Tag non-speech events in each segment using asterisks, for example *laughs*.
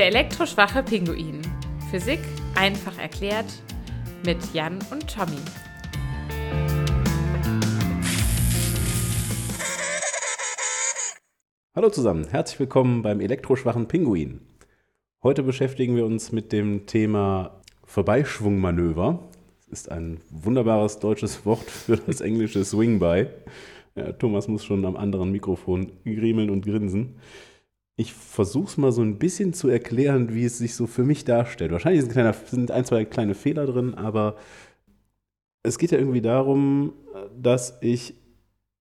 Der elektroschwache Pinguin. Physik einfach erklärt mit Jan und Tommy. Hallo zusammen, herzlich willkommen beim elektroschwachen Pinguin. Heute beschäftigen wir uns mit dem Thema Vorbeischwungmanöver. Das ist ein wunderbares deutsches Wort für das englische Swing-by. Ja, Thomas muss schon am anderen Mikrofon griemeln und grinsen ich versuche es mal so ein bisschen zu erklären, wie es sich so für mich darstellt. Wahrscheinlich sind, kleiner, sind ein, zwei kleine Fehler drin, aber es geht ja irgendwie darum, dass ich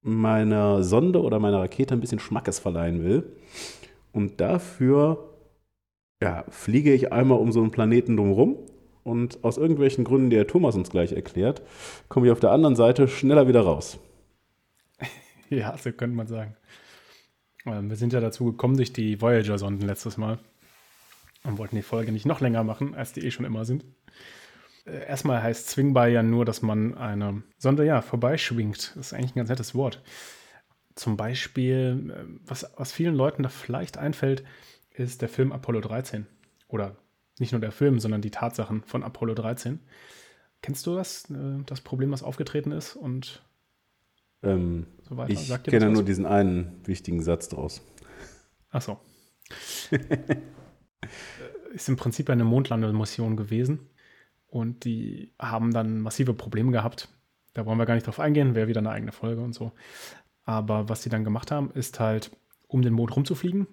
meiner Sonde oder meiner Rakete ein bisschen Schmackes verleihen will. Und dafür ja, fliege ich einmal um so einen Planeten drumherum. Und aus irgendwelchen Gründen, die Herr Thomas uns gleich erklärt, komme ich auf der anderen Seite schneller wieder raus. *laughs* Ja, so könnte man sagen. Ähm, wir sind ja dazu gekommen durch die Voyager-Sonden letztes Mal und wollten die Folge nicht noch länger machen, als die eh schon immer sind. Äh, erstmal heißt Swingby ja nur, dass man eine Sonde ja vorbeischwingt. Das ist eigentlich ein ganz nettes Wort. Zum Beispiel, äh, was, was vielen Leuten da vielleicht einfällt, ist der Film Apollo 13. Oder nicht nur der Film, sondern die Tatsachen von Apollo 13. Kennst du das, äh, das Problem, was aufgetreten ist und ähm, so weiter. Ich kenne nur diesen einen wichtigen Satz draus. Ach so. *laughs* ist im Prinzip eine Mondlandemission gewesen und die haben dann massive Probleme gehabt. Da wollen wir gar nicht drauf eingehen, wäre wieder eine eigene Folge und so. Aber was sie dann gemacht haben, ist halt, um den Mond rumzufliegen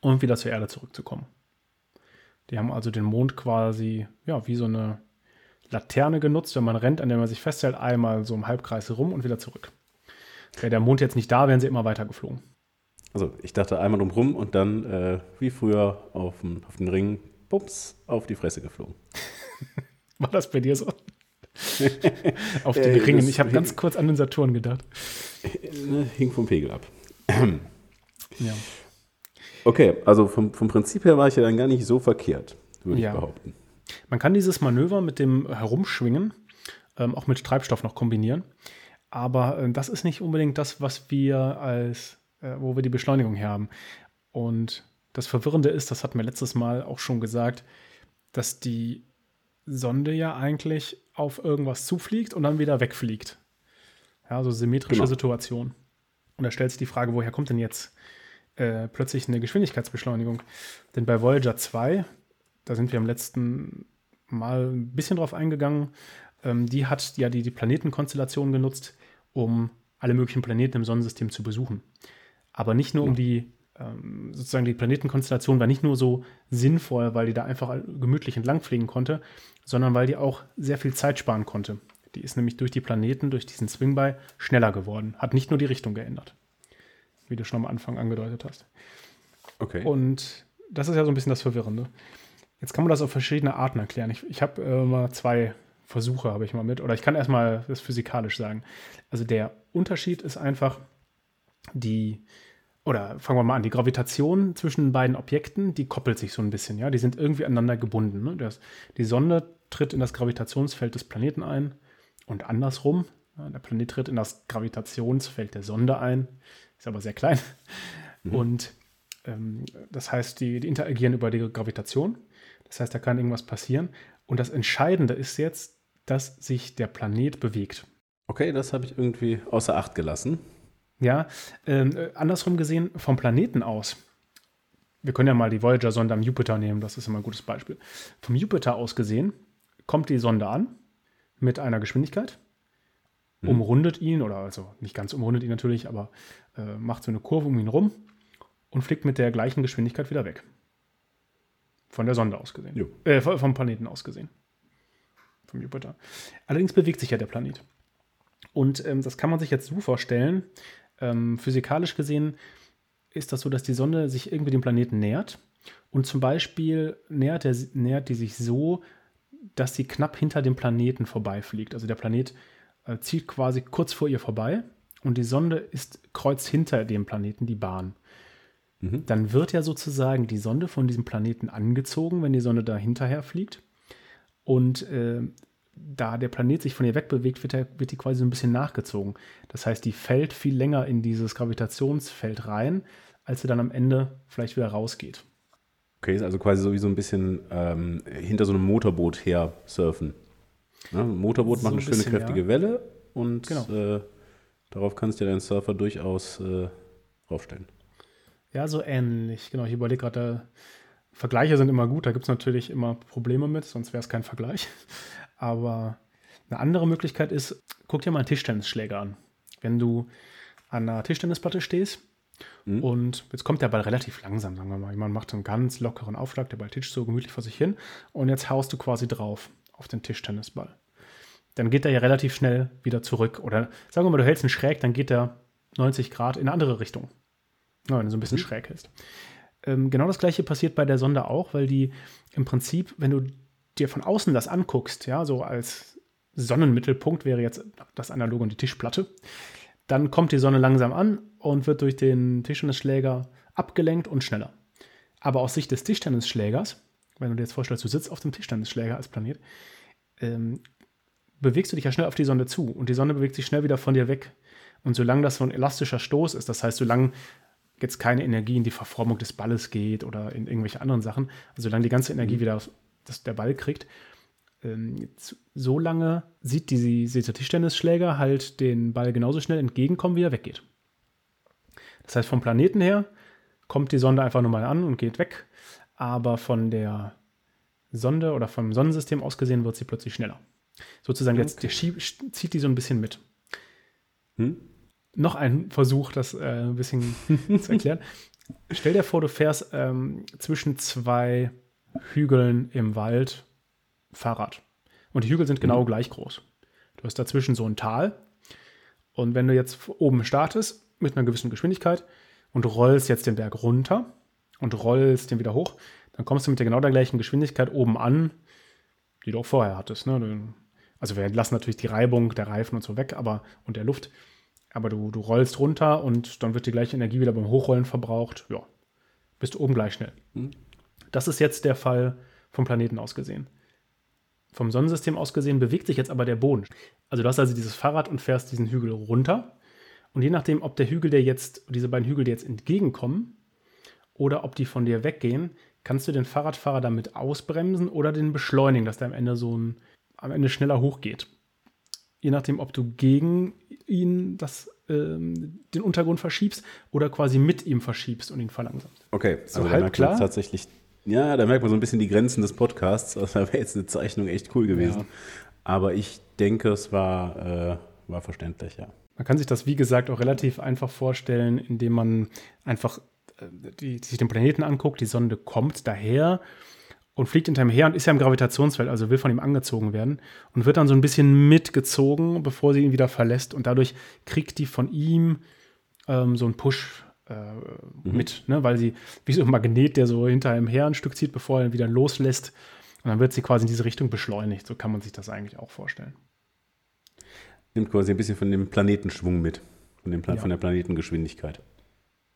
und wieder zur Erde zurückzukommen. Die haben also den Mond quasi, ja, wie so eine Laterne genutzt, wenn man rennt, an der man sich festhält, einmal so im Halbkreis rum und wieder zurück. Wäre der Mond jetzt nicht da, wären sie immer weiter geflogen. Also ich dachte einmal drumherum und dann, äh, wie früher auf, dem, auf den Ring, bums, auf die Fresse geflogen. *laughs* War das bei dir so? *laughs* auf den äh, Ringen. Ich habe ganz kurz an den Saturn gedacht. Ne, hing vom Pegel ab. ja. Okay, also vom, vom Prinzip her war ich ja dann gar nicht so verkehrt, würde ja. ich behaupten. Man kann dieses Manöver mit dem Herumschwingen ähm, auch mit Treibstoff noch kombinieren. Aber äh, das ist nicht unbedingt das, was wir als, äh, wo wir die Beschleunigung her haben. Und das Verwirrende ist, das hatten wir letztes Mal auch schon gesagt, dass die Sonde ja eigentlich auf irgendwas zufliegt und dann wieder wegfliegt. Ja, so symmetrische genau. Situation. Und da stellt sich die Frage, woher kommt denn jetzt äh, plötzlich eine Geschwindigkeitsbeschleunigung? Denn bei Voyager 2, da sind wir im letzten Mal ein bisschen drauf eingegangen. Ähm, die hat ja die, die Planetenkonstellation genutzt, um alle möglichen Planeten im Sonnensystem zu besuchen. Aber nicht nur um die, ähm, sozusagen die Planetenkonstellation war nicht nur so sinnvoll, weil die da einfach gemütlich entlangfliegen konnte, sondern weil die auch sehr viel Zeit sparen konnte. Die ist nämlich durch die Planeten, durch diesen Swingby schneller geworden. Hat nicht nur die Richtung geändert. Wie du schon am Anfang angedeutet hast. Okay. Und das ist ja so ein bisschen das Verwirrende. Jetzt kann man das auf verschiedene Arten erklären. Ich, ich habe äh, mal zwei Versuche, habe ich mal mit. Oder ich kann erstmal das physikalisch sagen. Also der Unterschied ist einfach die, oder fangen wir mal an, die Gravitation zwischen den beiden Objekten, die koppelt sich so ein bisschen, ja. Die sind irgendwie aneinander gebunden. Ne? Das, die Sonde tritt in das Gravitationsfeld des Planeten ein und andersrum. Ja, der Planet tritt in das Gravitationsfeld der Sonde ein, ist aber sehr klein. Mhm. Und ähm, das heißt, die, die interagieren über die Gravitation. Das heißt, da kann irgendwas passieren. Und das Entscheidende ist jetzt, dass sich der Planet bewegt. Okay, das habe ich irgendwie außer Acht gelassen. Ja, ähm, äh, andersrum gesehen, vom Planeten aus. Wir können ja mal die Voyager-Sonde am Jupiter nehmen, das ist immer ein gutes Beispiel. Vom Jupiter aus gesehen kommt die Sonde an mit einer Geschwindigkeit, hm. umrundet ihn, oder also nicht ganz umrundet ihn natürlich, aber äh, macht so eine Kurve um ihn rum und fliegt mit der gleichen Geschwindigkeit wieder weg. Von der Sonde aus gesehen. Äh, vom Planeten aus gesehen. Vom Jupiter. Allerdings bewegt sich ja der Planet. Und ähm, das kann man sich jetzt so vorstellen. Ähm, physikalisch gesehen ist das so, dass die Sonde sich irgendwie dem Planeten nähert. Und zum Beispiel nähert, der, nähert die sich so, dass sie knapp hinter dem Planeten vorbeifliegt. Also der Planet äh, zieht quasi kurz vor ihr vorbei und die Sonde ist kreuz hinter dem Planeten die Bahn. Mhm. dann wird ja sozusagen die Sonde von diesem Planeten angezogen, wenn die Sonde da hinterher fliegt. Und äh, da der Planet sich von ihr wegbewegt, wird, er, wird die quasi so ein bisschen nachgezogen. Das heißt, die fällt viel länger in dieses Gravitationsfeld rein, als sie dann am Ende vielleicht wieder rausgeht. Okay, ist also quasi so wie so ein bisschen ähm, hinter so einem Motorboot her surfen. Ne? Ein Motorboot So macht ein eine schöne, bisschen, kräftige ja. Welle und Genau. äh, darauf kannst du deinen Surfer durchaus äh, draufstellen. Ja, so ähnlich. Genau, ich überlege gerade, Vergleiche sind immer gut, da gibt es natürlich immer Probleme mit, sonst wäre es kein Vergleich. *laughs* Aber eine andere Möglichkeit ist, guck dir mal einen Tischtennisschläger an. Wenn du an einer Tischtennisplatte stehst Mhm. und jetzt kommt der Ball relativ langsam, sagen wir mal. Man macht so einen ganz lockeren Aufschlag, der Ball tischt so gemütlich vor sich hin und jetzt haust du quasi drauf auf den Tischtennisball. Dann geht er ja relativ schnell wieder zurück. Oder sagen wir mal, du hältst ihn schräg, dann geht er 90 Grad in eine andere Richtung. Ja, wenn du so ein bisschen Mhm. schräg hältst. Ähm, genau das gleiche passiert bei der Sonde auch, weil die im Prinzip, wenn du dir von außen das anguckst, ja, so als Sonnenmittelpunkt wäre jetzt das Analoge und die Tischplatte, dann kommt die Sonne langsam an und wird durch den Tischtennisschläger abgelenkt und schneller. Aber aus Sicht des Tischtennisschlägers, wenn du dir jetzt vorstellst, du sitzt auf dem Tischtennisschläger als Planet, ähm, bewegst du dich ja schnell auf die Sonne zu und die Sonne bewegt sich schnell wieder von dir weg. Und solange das so ein elastischer Stoß ist, das heißt, solange jetzt keine Energie in die Verformung des Balles geht oder in irgendwelche anderen Sachen, also solange die ganze Energie wieder das, der Ball kriegt, ähm, jetzt, so lange sieht die, dieser Tischtennisschläger halt den Ball genauso schnell entgegenkommen, wie er weggeht. Das heißt, vom Planeten her kommt die Sonde einfach nur mal an und geht weg, aber von der Sonde oder vom Sonnensystem aus gesehen wird sie plötzlich schneller. Sozusagen jetzt Okay. schieb, zieht die so ein bisschen mit. Hm? Noch ein Versuch, das äh, ein bisschen zu *laughs* erklären. Stell dir vor, du fährst ähm, zwischen zwei Hügeln im Wald Fahrrad. Und die Hügel sind genau gleich groß. Du hast dazwischen so ein Tal. Und wenn du jetzt oben startest mit einer gewissen Geschwindigkeit und rollst jetzt den Berg runter und rollst den wieder hoch, dann kommst du mit der genau der gleichen Geschwindigkeit oben an, die du auch vorher hattest. Ne? Also wir lassen natürlich die Reibung der Reifen und so weg, aber und der Luft. Aber du, du rollst runter und dann wird die gleiche Energie wieder beim Hochrollen verbraucht. Ja, bist du oben gleich schnell. Das ist jetzt der Fall vom Planeten aus gesehen. Vom Sonnensystem aus gesehen bewegt sich jetzt aber der Boden. Also du hast also dieses Fahrrad und fährst diesen Hügel runter. Und je nachdem, ob der Hügel dir jetzt, diese beiden Hügel dir jetzt entgegenkommen oder ob die von dir weggehen, kannst du den Fahrradfahrer damit ausbremsen oder den beschleunigen, dass der am Ende so ein, am Ende schneller hochgeht. Je nachdem, ob du gegen ihn das, ähm, den Untergrund verschiebst oder quasi mit ihm verschiebst und ihn verlangsamst. Okay, So also halb klar? tatsächlich, ja, da merkt man so ein bisschen die Grenzen des Podcasts. *laughs* Also da wäre jetzt eine Zeichnung echt cool gewesen. Ja. Aber ich denke, es war, äh, war verständlich, ja. Man kann sich das, wie gesagt, auch relativ einfach vorstellen, indem man einfach äh, die, sich den Planeten anguckt. Die Sonde kommt daher und fliegt hinter ihm her und ist ja im Gravitationsfeld, also will von ihm angezogen werden und wird dann so ein bisschen mitgezogen, bevor sie ihn wieder verlässt. Und dadurch kriegt die von ihm ähm, so einen Push äh, mit, ne? weil sie wie so ein Magnet, der so hinter ihm her ein Stück zieht, bevor er ihn wieder loslässt. Und dann wird sie quasi in diese Richtung beschleunigt. So kann man sich das eigentlich auch vorstellen. Nimmt quasi ein bisschen von dem Planetenschwung mit. Von, dem Pla Ja. von der Planetengeschwindigkeit.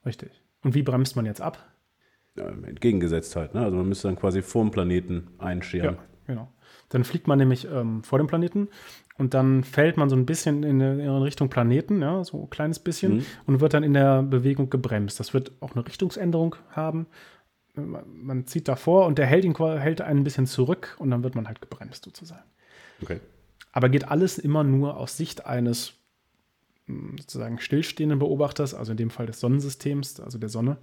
Richtig. Und wie bremst man jetzt ab? Ja, entgegengesetzt halt. Ne? Also man müsste dann quasi vorm Planeten einscheren. Ja, genau. Dann fliegt man nämlich ähm, vor dem Planeten und dann fällt man so ein bisschen in, eine- in Richtung Planeten, ja, so ein kleines bisschen, Mhm. und wird dann in der Bewegung gebremst. Das wird auch eine Richtungsänderung haben. Man, man zieht davor und der hält ihn hält einen ein bisschen zurück und dann wird man halt gebremst sozusagen. Okay. Aber geht alles immer nur aus Sicht eines mh, sozusagen stillstehenden Beobachters, also in dem Fall des Sonnensystems, also der Sonne.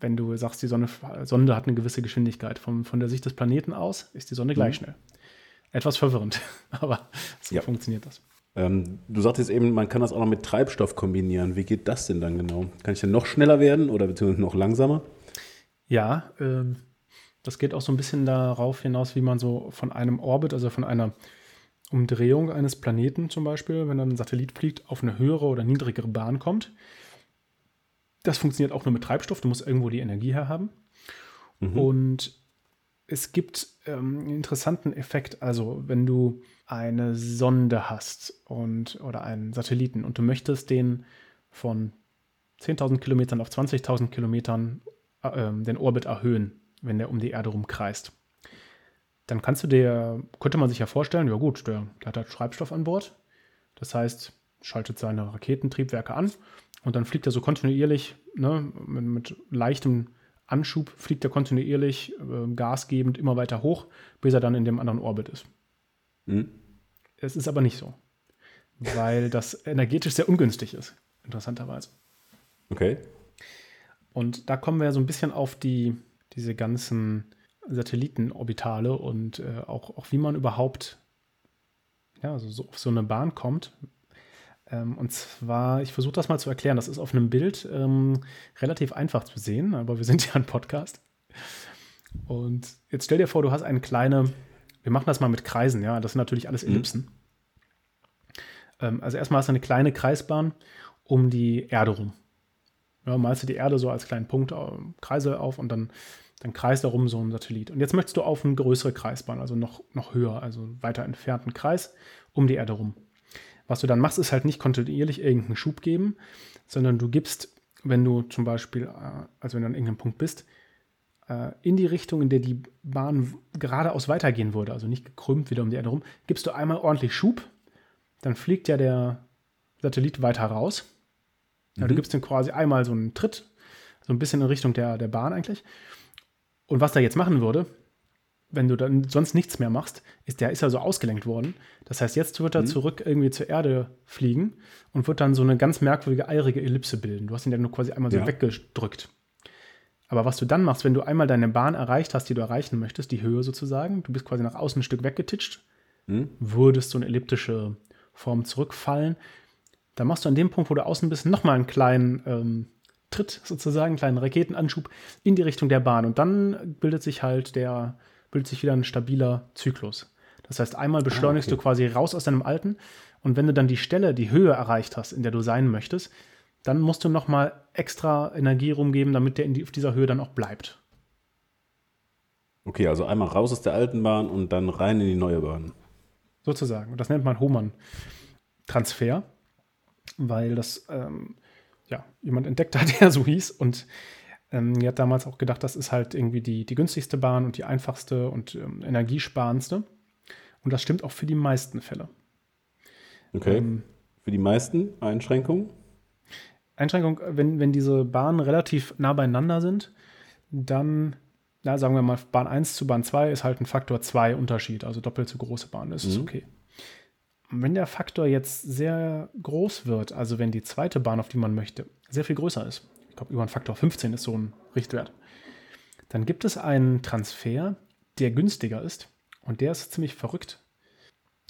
Wenn du sagst, die Sonne, Sonde hat eine gewisse Geschwindigkeit. Von, von der Sicht des Planeten aus ist die Sonne gleich schnell. Etwas verwirrend, *laughs* aber so Ja. funktioniert das. Ähm, du sagtest eben, man kann das auch noch mit Treibstoff kombinieren. Wie geht das denn dann genau? Kann ich dann noch schneller werden oder beziehungsweise noch langsamer? Ja, ähm, das geht auch so ein bisschen darauf hinaus, wie man so von einem Orbit, also von einer Umdrehung eines Planeten zum Beispiel, wenn dann ein Satellit fliegt, auf eine höhere oder niedrigere Bahn kommt. Das funktioniert auch nur mit Treibstoff. Du musst irgendwo die Energie herhaben. Und es gibt ähm, einen interessanten Effekt. Also, wenn du eine Sonde hast und, oder einen Satelliten und du möchtest den von 10.000 Kilometern auf 20.000 Kilometern äh, ähm, den Orbit erhöhen, wenn der um die Erde rumkreist. Dann kannst du dir, könnte man sich ja vorstellen, ja gut, der, der hat halt Treibstoff an Bord. Das heißt, schaltet seine Raketentriebwerke an und dann fliegt er so kontinuierlich ne, mit, mit leichtem Anschub fliegt er kontinuierlich äh, gasgebend immer weiter hoch, bis er dann in dem anderen Orbit ist. Mhm. Es ist aber nicht so, weil das energetisch sehr ungünstig ist, interessanterweise. Okay. Und da kommen wir so ein bisschen auf die, diese ganzen Satellitenorbitale und äh, auch, auch wie man überhaupt ja, also so auf so eine Bahn kommt. Ähm, und zwar, ich versuche das mal zu erklären. Das ist auf einem Bild ähm, relativ einfach zu sehen, aber wir sind *laughs* ja ein Podcast. Und jetzt stell dir vor, du hast eine kleine, wir machen das mal mit Kreisen, ja, das sind natürlich alles Ellipsen. Mhm. Ähm, also erstmal hast du eine kleine Kreisbahn um die Erde rum. Ja, malst du die Erde so als kleinen Punkt, äh, Kreise auf und dann, dann kreist darum so ein Satellit. Und jetzt möchtest du auf eine größere Kreisbahn, also noch, noch höher, also weiter entfernten Kreis um die Erde rum. Was du dann machst, ist halt nicht kontinuierlich irgendeinen Schub geben, sondern du gibst, wenn du zum Beispiel, äh, also wenn du an irgendeinem Punkt bist, äh, in die Richtung, in der die Bahn geradeaus weitergehen würde, also nicht gekrümmt wieder um die Erde rum, gibst du einmal ordentlich Schub, dann fliegt ja der Satellit weiter raus ja, mhm. Du gibst ihm quasi einmal so einen Tritt, so ein bisschen in Richtung der, der Bahn eigentlich. Und was er jetzt machen würde, wenn du dann sonst nichts mehr machst, ist der ist ja so ausgelenkt worden. Das heißt, jetzt wird er mhm. zurück irgendwie zur Erde fliegen und wird dann so eine ganz merkwürdige, eirige Ellipse bilden. Du hast ihn ja nur quasi einmal so ja. weggedrückt. Aber was du dann machst, wenn du einmal deine Bahn erreicht hast, die du erreichen möchtest, die Höhe sozusagen, du bist quasi nach außen ein Stück weggetitscht, mhm. würdest so eine elliptische Form zurückfallen, dann machst du an dem Punkt, wo du außen bist, nochmal einen kleinen ähm, Tritt sozusagen, einen kleinen Raketenanschub in die Richtung der Bahn. Und dann bildet sich halt der, bildet sich wieder ein stabiler Zyklus. Das heißt, einmal beschleunigst ah, okay. du quasi raus aus deinem alten und wenn du dann die Stelle, die Höhe erreicht hast, in der du sein möchtest, dann musst du nochmal extra Energie rumgeben, damit der die, auf dieser Höhe dann auch bleibt. Okay, also einmal raus aus der alten Bahn und dann rein in die neue Bahn. Sozusagen. Und das nennt man Hohmann-Transfer weil das ähm, ja, jemand entdeckt hat, *laughs* der so hieß. Und ähm, die hat damals auch gedacht, das ist halt irgendwie die, die günstigste Bahn und die einfachste und ähm, energiesparendste. Und das stimmt auch für die meisten Fälle. Okay. Ähm, für die meisten Einschränkungen? Einschränkung, wenn, wenn diese Bahnen relativ nah beieinander sind, dann, na, sagen wir mal, Bahn 1 zu Bahn 2 ist halt ein Faktor 2 Unterschied, also doppelt so große Bahn, das mhm. ist okay wenn der Faktor jetzt sehr groß wird, also wenn die zweite Bahn, auf die man möchte, sehr viel größer ist, glaube über einen Faktor 15 ist so ein Richtwert, dann gibt es einen Transfer, der günstiger ist und der ist ziemlich verrückt.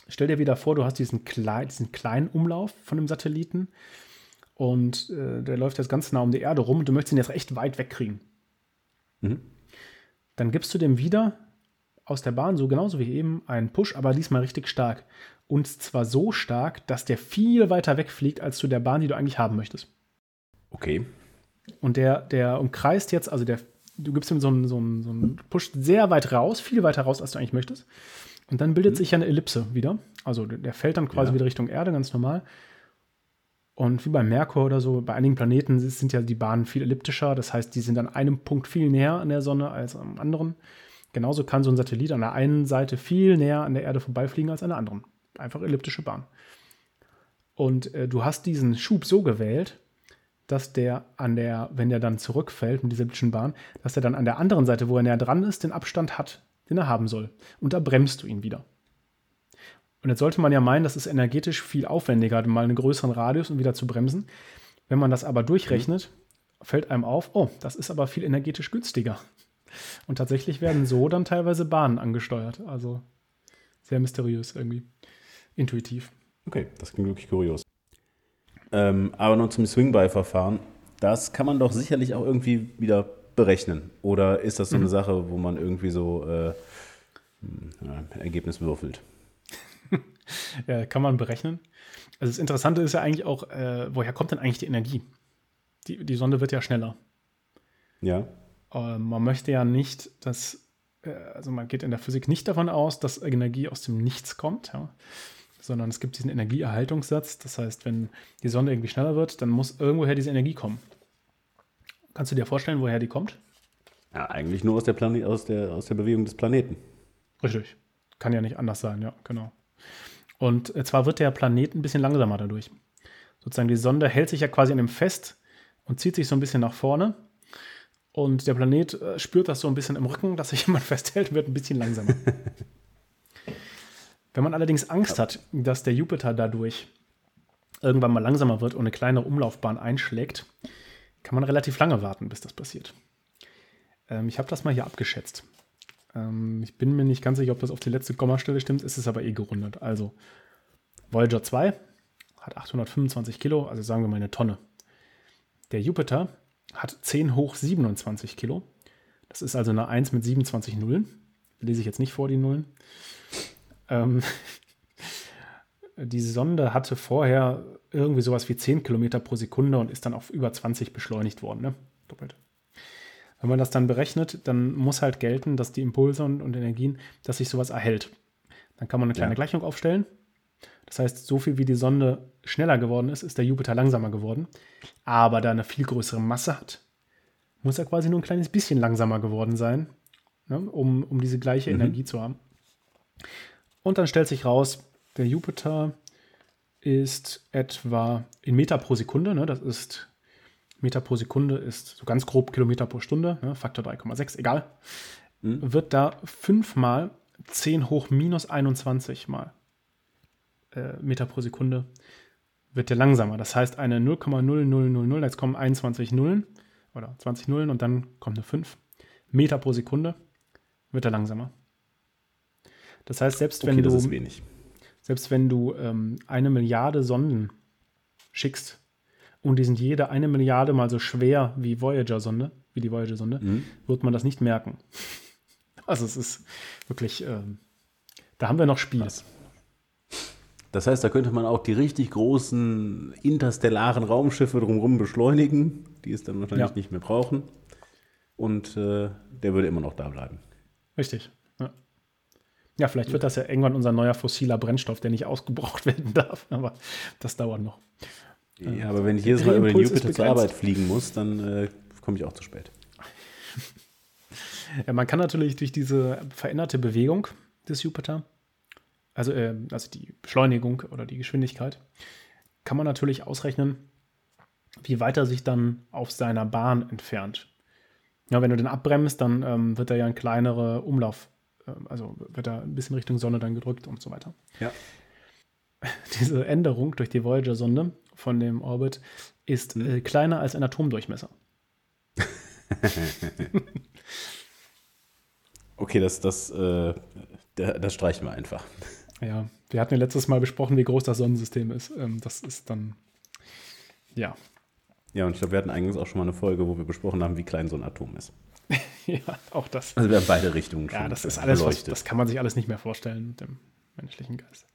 Stell dir wieder vor, du hast diesen, Kle diesen kleinen Umlauf von dem Satelliten und äh, der läuft jetzt ganz nah um die Erde rum und du möchtest ihn jetzt echt weit wegkriegen. Mhm. Dann gibst du dem wieder aus der Bahn, so genauso wie eben, einen Push, aber diesmal richtig stark. Und zwar so stark, dass der viel weiter wegfliegt als zu der Bahn, die du eigentlich haben möchtest. Okay. Und der, der umkreist jetzt, also der, du gibst ihm so einen, so, einen, so einen Push sehr weit raus, viel weiter raus, als du eigentlich möchtest. Und dann bildet mhm. sich ja eine Ellipse wieder. Also der fällt dann quasi ja. wieder Richtung Erde, ganz normal. Und wie bei Merkur oder so, bei einigen Planeten sind ja die Bahnen viel elliptischer. Das heißt, die sind an einem Punkt viel näher an der Sonne als am anderen. Genauso kann so ein Satellit an der einen Seite viel näher an der Erde vorbeifliegen als an der anderen einfach elliptische Bahn. Und äh, du hast diesen Schub so gewählt, dass der an der, wenn der dann zurückfällt mit dieser Bahn, dass er dann an der anderen Seite, wo er näher dran ist, den Abstand hat, den er haben soll. Und da bremst du ihn wieder. Und jetzt sollte man ja meinen, das ist energetisch viel aufwendiger, mal einen größeren Radius und wieder zu bremsen. Wenn man das aber durchrechnet, fällt einem auf, oh, das ist aber viel energetisch günstiger. Und tatsächlich werden so dann teilweise Bahnen angesteuert. Also sehr mysteriös irgendwie intuitiv. Okay, das klingt wirklich kurios. Ähm, aber noch zum Swing-By-Verfahren. Das kann man doch sicherlich auch irgendwie wieder berechnen. Oder ist das so eine mhm. Sache, wo man irgendwie so äh, ja, Ergebnis würfelt? *laughs* ja, kann man berechnen. Also das Interessante ist ja eigentlich auch, äh, woher kommt denn eigentlich die Energie? Die, die Sonde wird ja schneller. Ja. Äh, man möchte ja nicht, dass, äh, also man geht in der Physik nicht davon aus, dass Energie aus dem Nichts kommt. Ja sondern es gibt diesen Energieerhaltungssatz. Das heißt, wenn die Sonne irgendwie schneller wird, dann muss irgendwoher diese Energie kommen. Kannst du dir vorstellen, woher die kommt? Ja, eigentlich nur aus der, Plane aus der, aus der Bewegung des Planeten. Richtig. Kann ja nicht anders sein, ja, genau. Und äh, zwar wird der Planet ein bisschen langsamer dadurch. Sozusagen die Sonde hält sich ja quasi an dem fest und zieht sich so ein bisschen nach vorne. Und der Planet äh, spürt das so ein bisschen im Rücken, dass sich *laughs* jemand festhält, wird ein bisschen langsamer. *laughs* Wenn man allerdings Angst hat, dass der Jupiter dadurch irgendwann mal langsamer wird und eine kleine Umlaufbahn einschlägt, kann man relativ lange warten, bis das passiert. Ähm, ich habe das mal hier abgeschätzt. Ähm, ich bin mir nicht ganz sicher, ob das auf die letzte Kommastelle stimmt, ist es aber eh gerundet. Also Voyager 2 hat 825 Kilo, also sagen wir mal eine Tonne. Der Jupiter hat 10 hoch 27 Kilo. Das ist also eine 1 mit 27 Nullen. Lese ich jetzt nicht vor, die Nullen. Ähm, *laughs* die Sonde hatte vorher irgendwie sowas wie 10 Kilometer pro Sekunde und ist dann auf über 20 beschleunigt worden. Ne? Doppelt. Wenn man das dann berechnet, dann muss halt gelten, dass die Impulse und, und Energien, dass sich sowas erhält. Dann kann man eine kleine ja. Gleichung aufstellen. Das heißt, so viel wie die Sonde schneller geworden ist, ist der Jupiter langsamer geworden. Aber da er eine viel größere Masse hat, muss er quasi nur ein kleines bisschen langsamer geworden sein, ne, um, um diese gleiche mhm. Energie zu haben. Und dann stellt sich raus, der Jupiter ist etwa in Meter pro Sekunde, ne, das ist Meter pro Sekunde ist so ganz grob Kilometer pro Stunde, ne, Faktor 3,6, egal, mhm. wird da fünfmal 10 hoch minus 21 mal äh, Meter pro Sekunde wird der langsamer. Das heißt, eine 0,0000, jetzt kommen 21 Nullen oder 20 Nullen und dann kommt eine 5 Meter pro Sekunde, wird er langsamer. Das heißt, selbst okay, wenn du selbst wenn du ähm, eine Milliarde Sonden schickst und die sind jede eine Milliarde mal so schwer wie Voyager-Sonde, wie die Voyager-Sonde, mhm. wird man das nicht merken. *laughs* Also es ist wirklich, ähm, da haben wir noch Spiel. Was? Das heißt, da könnte man auch die richtig großen interstellaren Raumschiffe drumherum beschleunigen, die es dann wahrscheinlich ja. nicht mehr brauchen. Und äh, der würde immer noch da bleiben. Richtig. Ja, vielleicht wird das ja irgendwann unser neuer fossiler Brennstoff, der nicht ausgebraucht *laughs* werden darf. Aber das dauert noch. Ja, aber wenn ich jedes Mal über den Jupiter zur Arbeit fliegen muss, dann äh, komme ich auch zu spät. *laughs* Ja, man kann natürlich durch diese veränderte Bewegung des Jupiter also, äh, also die Beschleunigung oder die Geschwindigkeit, kann man natürlich ausrechnen, wie weit er sich dann auf seiner Bahn entfernt. Ja, wenn du den abbremst, dann ähm, wird er ja ein kleinere Umlauf, also wird er ein bisschen Richtung Sonne dann gedrückt und so weiter. Ja. *laughs* Diese Änderung durch die Voyager-Sonde von dem Orbit ist hm. äh, kleiner als ein Atomdurchmesser. *laughs* okay, das, das, äh, das streichen wir einfach. Ja, wir hatten ja letztes Mal besprochen, wie groß das Sonnensystem ist. Ähm, das ist dann, ja. Ja, und ich glaube, wir hatten eigentlich auch schon mal eine Folge, wo wir besprochen haben, wie klein so ein Atom ist. *laughs* ja, auch das. Also wir haben beide Richtungen schon. Ja, das ist alles, was, das kann man sich alles nicht mehr vorstellen mit dem menschlichen Geist.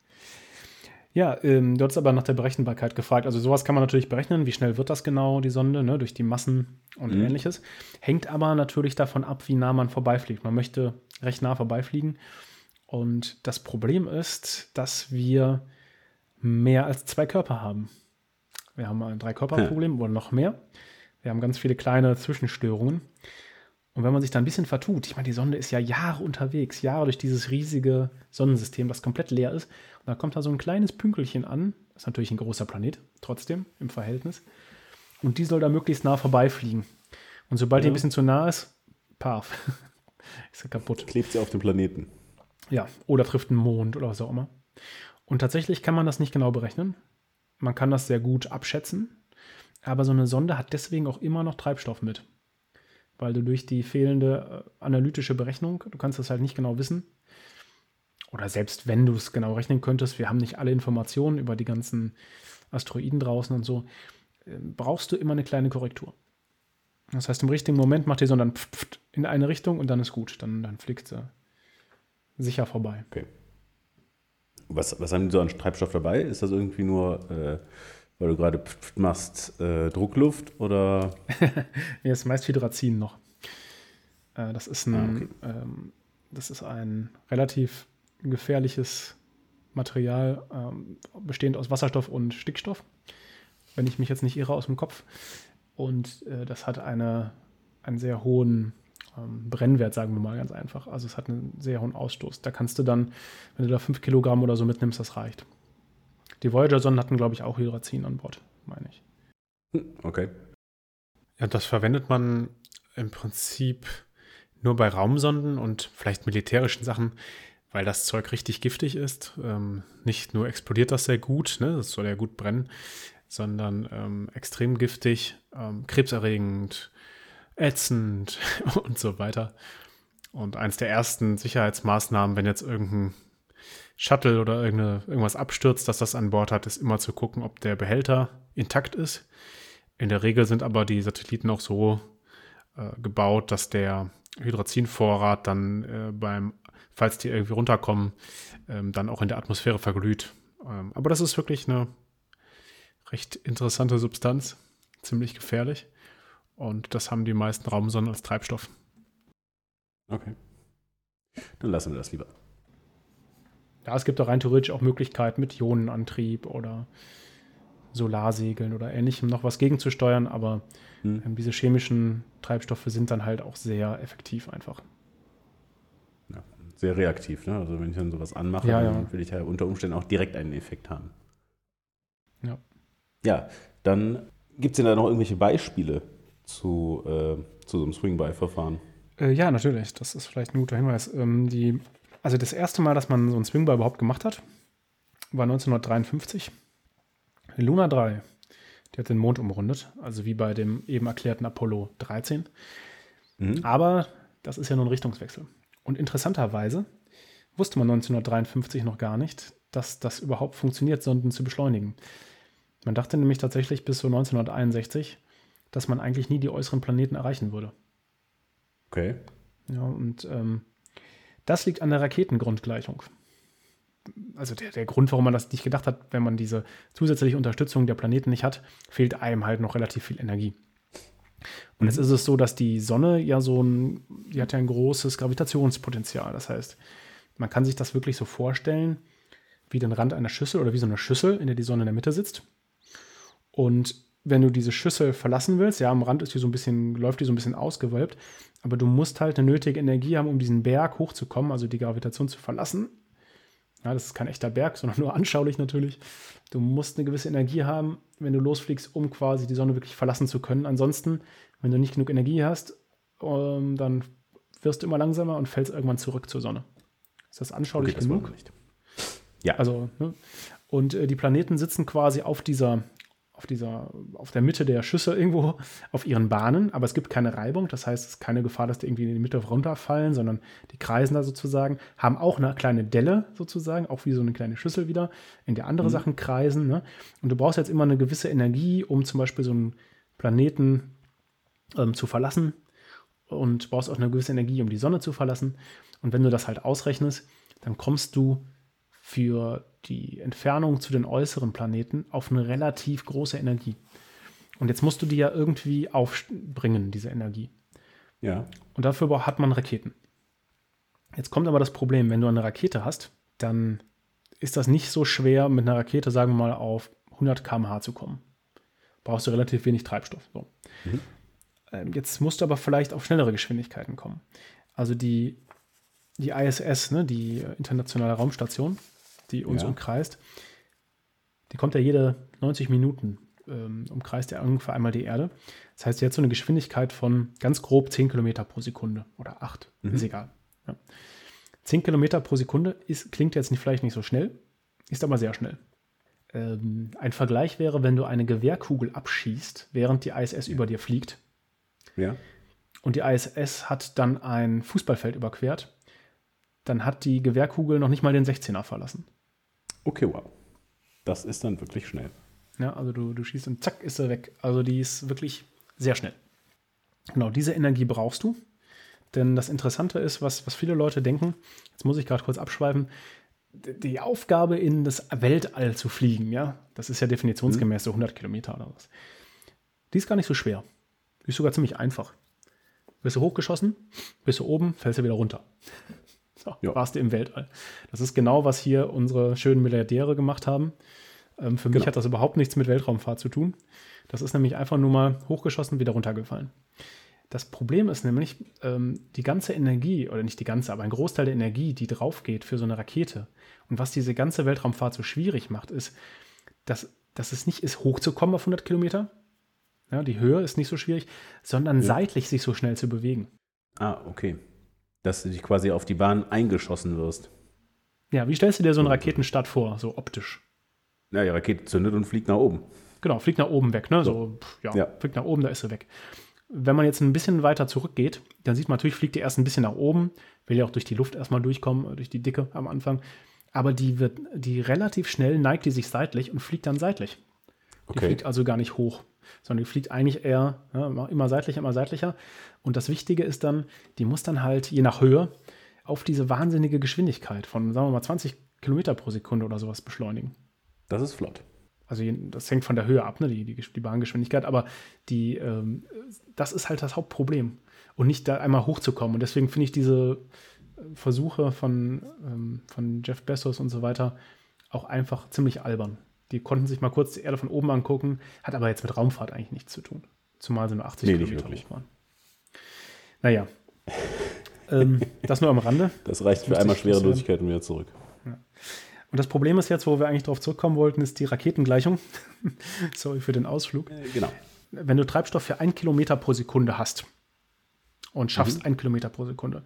Ja, ähm, du hast aber nach der Berechenbarkeit gefragt. Also sowas kann man natürlich berechnen. Wie schnell wird das genau, die Sonde, ne, durch die Massen und mhm. ähnliches. Hängt aber natürlich davon ab, wie nah man vorbeifliegt. Man möchte recht nah vorbeifliegen. Und das Problem ist, dass wir mehr als zwei Körper haben. Wir haben ein Drei-Körper-Problem oder noch mehr. Wir haben ganz viele kleine Zwischenstörungen. Und wenn man sich da ein bisschen vertut, ich meine, die Sonde ist ja Jahre unterwegs, Jahre durch dieses riesige Sonnensystem, das komplett leer ist. Und da kommt da so ein kleines Pünkelchen an. Das ist natürlich ein großer Planet, trotzdem im Verhältnis. Und die soll da möglichst nah vorbeifliegen. Und sobald ja. die ein bisschen zu nah ist, paf, *laughs* ist sie kaputt. Klebt sie auf dem Planeten. Ja, oder trifft einen Mond oder was auch immer. Und tatsächlich kann man das nicht genau berechnen. Man kann das sehr gut abschätzen. Aber so eine Sonde hat deswegen auch immer noch Treibstoff mit. Weil du durch die fehlende äh, analytische Berechnung, du kannst das halt nicht genau wissen. Oder selbst wenn du es genau rechnen könntest, wir haben nicht alle Informationen über die ganzen Asteroiden draußen und so, äh, brauchst du immer eine kleine Korrektur. Das heißt, im richtigen Moment macht die Sonde dann in eine Richtung und dann ist gut. Dann, dann fliegt sie sicher vorbei. Okay. Was, was haben die so an Treibstoff dabei? Ist das irgendwie nur, äh, weil du gerade machst, äh, Druckluft oder? *laughs* nee, es ist meist Hydrazin noch. Äh, das, ist ein, ah, okay. ähm, das ist ein relativ gefährliches Material, ähm, bestehend aus Wasserstoff und Stickstoff, wenn ich mich jetzt nicht irre aus dem Kopf. Und äh, das hat eine, einen sehr hohen ähm, Brennwert, sagen wir mal ganz einfach. Also es hat einen sehr hohen Ausstoß. Da kannst du dann, wenn du da 5 Kilogramm oder so mitnimmst, das reicht. Die Voyager-Sonden hatten, glaube ich, auch Hydrazin an Bord, meine ich. Okay. Ja, das verwendet man im Prinzip nur bei Raumsonden und vielleicht militärischen Sachen, weil das Zeug richtig giftig ist. Ähm, nicht nur explodiert das sehr gut, ne, das soll ja gut brennen, sondern ähm, extrem giftig, ähm, krebserregend, ätzend *laughs* und so weiter. Und eins der ersten Sicherheitsmaßnahmen, wenn jetzt irgendein Shuttle oder irgendwas abstürzt, dass das an Bord hat, ist immer zu gucken, ob der Behälter intakt ist. In der Regel sind aber die Satelliten auch so äh, gebaut, dass der Hydrazinvorrat dann äh, beim, falls die irgendwie runterkommen, ähm, dann auch in der Atmosphäre verglüht. Ähm, aber das ist wirklich eine recht interessante Substanz, ziemlich gefährlich. Und das haben die meisten Raumsonnen als Treibstoff. Okay. Dann lassen wir das lieber. Ja, es gibt auch rein theoretisch auch Möglichkeiten mit Ionenantrieb oder Solarsegeln oder ähnlichem noch was gegenzusteuern, aber hm. ähm, diese chemischen Treibstoffe sind dann halt auch sehr effektiv einfach. Ja, sehr reaktiv, ne? Also wenn ich dann sowas anmache, ja, dann will ich ja unter Umständen auch direkt einen Effekt haben. Ja. Ja, dann gibt es denn da noch irgendwelche Beispiele zu, äh, zu so einem Swing-By-Verfahren? Äh, ja, natürlich. Das ist vielleicht ein guter Hinweis. Ähm, die, also das erste Mal, dass man so einen Swing-By überhaupt gemacht hat, war 1953. Luna 3, die hat den Mond umrundet, also wie bei dem eben erklärten Apollo 13. Mhm. Aber das ist ja nur ein Richtungswechsel. Und interessanterweise wusste man 1953 noch gar nicht, dass das überhaupt funktioniert, Sonden zu beschleunigen. Man dachte nämlich tatsächlich bis so 1961, dass man eigentlich nie die äußeren Planeten erreichen würde. Okay. Ja, und ähm, das liegt an der Raketengrundgleichung also der, der Grund, warum man das nicht gedacht hat, wenn man diese zusätzliche Unterstützung der Planeten nicht hat, fehlt einem halt noch relativ viel Energie. Und jetzt mhm. ist es so, dass die Sonne ja so ein, die hat ja ein großes Gravitationspotenzial. Das heißt, man kann sich das wirklich so vorstellen, wie den Rand einer Schüssel oder wie so eine Schüssel, in der die Sonne in der Mitte sitzt. Und wenn du diese Schüssel verlassen willst, ja, am Rand ist die so ein bisschen, läuft die so ein bisschen ausgewölbt, aber du musst halt eine nötige Energie haben, um diesen Berg hochzukommen, also die Gravitation zu verlassen ja, das ist kein echter Berg, *laughs* sondern nur anschaulich natürlich. Du musst eine gewisse Energie haben, wenn du losfliegst, um quasi die Sonne wirklich verlassen zu können. Ansonsten, wenn du nicht genug Energie hast, ähm, dann wirst du immer langsamer und fällst irgendwann zurück zur Sonne. Ist das anschaulich okay, das genug? Ja. Also, ne? Und äh, die Planeten sitzen quasi auf dieser auf dieser, auf der Mitte der Schüssel irgendwo auf ihren Bahnen, aber es gibt keine Reibung, das heißt, es ist keine Gefahr, dass die irgendwie in die Mitte runterfallen, sondern die kreisen da sozusagen, haben auch eine kleine Delle sozusagen, auch wie so eine kleine Schüssel wieder, in der andere mhm. Sachen kreisen. Ne? Und du brauchst jetzt immer eine gewisse Energie, um zum Beispiel so einen Planeten ähm, zu verlassen und brauchst auch eine gewisse Energie, um die Sonne zu verlassen. Und wenn du das halt ausrechnest, dann kommst du für die Entfernung zu den äußeren Planeten auf eine relativ große Energie. Und jetzt musst du die ja irgendwie aufbringen, diese Energie. Ja. Und dafür hat man Raketen. Jetzt kommt aber das Problem, wenn du eine Rakete hast, dann ist das nicht so schwer, mit einer Rakete, sagen wir mal, auf 100 km/h zu kommen. Brauchst du relativ wenig Treibstoff. So. Mhm. Ähm, jetzt musst du aber vielleicht auf schnellere Geschwindigkeiten kommen. Also die, die ISS, ne, die internationale Raumstation, die uns ja. umkreist, die kommt ja jede 90 Minuten, ähm, umkreist ja ungefähr einmal die Erde. Das heißt, sie hat so eine Geschwindigkeit von ganz grob 10 Kilometer pro Sekunde oder 8, mhm. ist egal. Ja. 10 Kilometer pro Sekunde ist, klingt jetzt nicht, vielleicht nicht so schnell, ist aber sehr schnell. Ähm, ein Vergleich wäre, wenn du eine Gewehrkugel abschießt, während die ISS über dir fliegt. Ja. Und die ISS hat dann ein Fußballfeld überquert, dann hat die Gewehrkugel noch nicht mal den 16er verlassen. Okay, wow. Das ist dann wirklich schnell. Ja, also du, du schießt und zack ist er weg. Also die ist wirklich sehr schnell. Genau, diese Energie brauchst du. Denn das Interessante ist, was, was viele Leute denken, jetzt muss ich gerade kurz abschweifen, die Aufgabe in das Weltall zu fliegen, ja, das ist ja definitionsgemäß so 100 Kilometer oder was. Die ist gar nicht so schwer. Die ist sogar ziemlich einfach. Bist du hochgeschossen, bist du oben, fällst du wieder runter. So, ja. warst du im Weltall. Das ist genau, was hier unsere schönen Milliardäre gemacht haben. Ähm, für genau. mich hat das überhaupt nichts mit Weltraumfahrt zu tun. Das ist nämlich einfach nur mal hochgeschossen, wieder runtergefallen. Das Problem ist nämlich, ähm, die ganze Energie, oder nicht die ganze, aber ein Großteil der Energie, die drauf geht für so eine Rakete und was diese ganze Weltraumfahrt so schwierig macht, ist, dass, dass es nicht ist, hochzukommen auf 100 Kilometer. ja, die Höhe ist nicht so schwierig, sondern ja. seitlich sich so schnell zu bewegen. Ah, okay. Dass du dich quasi auf die Bahn eingeschossen wirst. Ja, wie stellst du dir so einen Raketenstart vor, so optisch? Ja, die Rakete zündet und fliegt nach oben. Genau, fliegt nach oben weg, ne? So, ja, ja, fliegt nach oben, da ist sie weg. Wenn man jetzt ein bisschen weiter zurückgeht, dann sieht man natürlich, fliegt die erst ein bisschen nach oben, will ja auch durch die Luft erstmal durchkommen, durch die Dicke am Anfang. Aber die wird, die relativ schnell neigt die sich seitlich und fliegt dann seitlich. Die okay. fliegt also gar nicht hoch, sondern die fliegt eigentlich eher ja, immer seitlicher, immer seitlicher. Und das Wichtige ist dann, die muss dann halt je nach Höhe auf diese wahnsinnige Geschwindigkeit von, sagen wir mal, 20 Kilometer pro Sekunde oder sowas beschleunigen. Das ist flott. Also das hängt von der Höhe ab, ne, die, die, die Bahngeschwindigkeit, aber die, ähm, das ist halt das Hauptproblem. Und nicht da einmal hochzukommen. Und deswegen finde ich diese Versuche von, ähm, von Jeff Bezos und so weiter auch einfach ziemlich albern. Die konnten sich mal kurz die Erde von oben angucken, hat aber jetzt mit Raumfahrt eigentlich nichts zu tun. Zumal sie nur 80 nee, Kilometer hoch waren. Naja. ähm, *laughs* das nur am Rande. Das reicht für einmal Schwerelosigkeit und wieder zurück. Ja. Und das Problem ist jetzt, wo wir eigentlich darauf zurückkommen wollten, ist die Raketengleichung. *laughs* Sorry für den Ausflug. Äh, genau. Wenn du Treibstoff für ein Kilometer pro Sekunde hast und schaffst mhm. ein Kilometer pro Sekunde,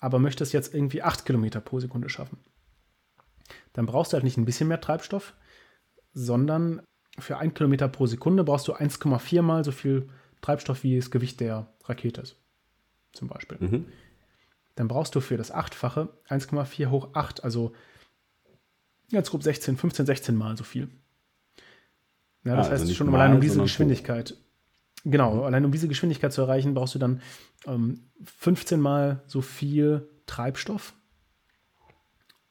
aber möchtest jetzt irgendwie acht Kilometer pro Sekunde schaffen, dann brauchst du halt nicht ein bisschen mehr Treibstoff, sondern für ein Kilometer pro Sekunde brauchst du 1,4 mal so viel Treibstoff, wie das Gewicht der Rakete ist. Zum Beispiel. Mhm. Dann brauchst du für das Achtfache 1,4 hoch 8, also Ganz grob 16, 15, 16 Mal so viel. Ja, das ah, also heißt schon mal, allein um diese Geschwindigkeit. Genau, mhm. allein um diese Geschwindigkeit zu erreichen, brauchst du dann ähm, 15 Mal so viel Treibstoff,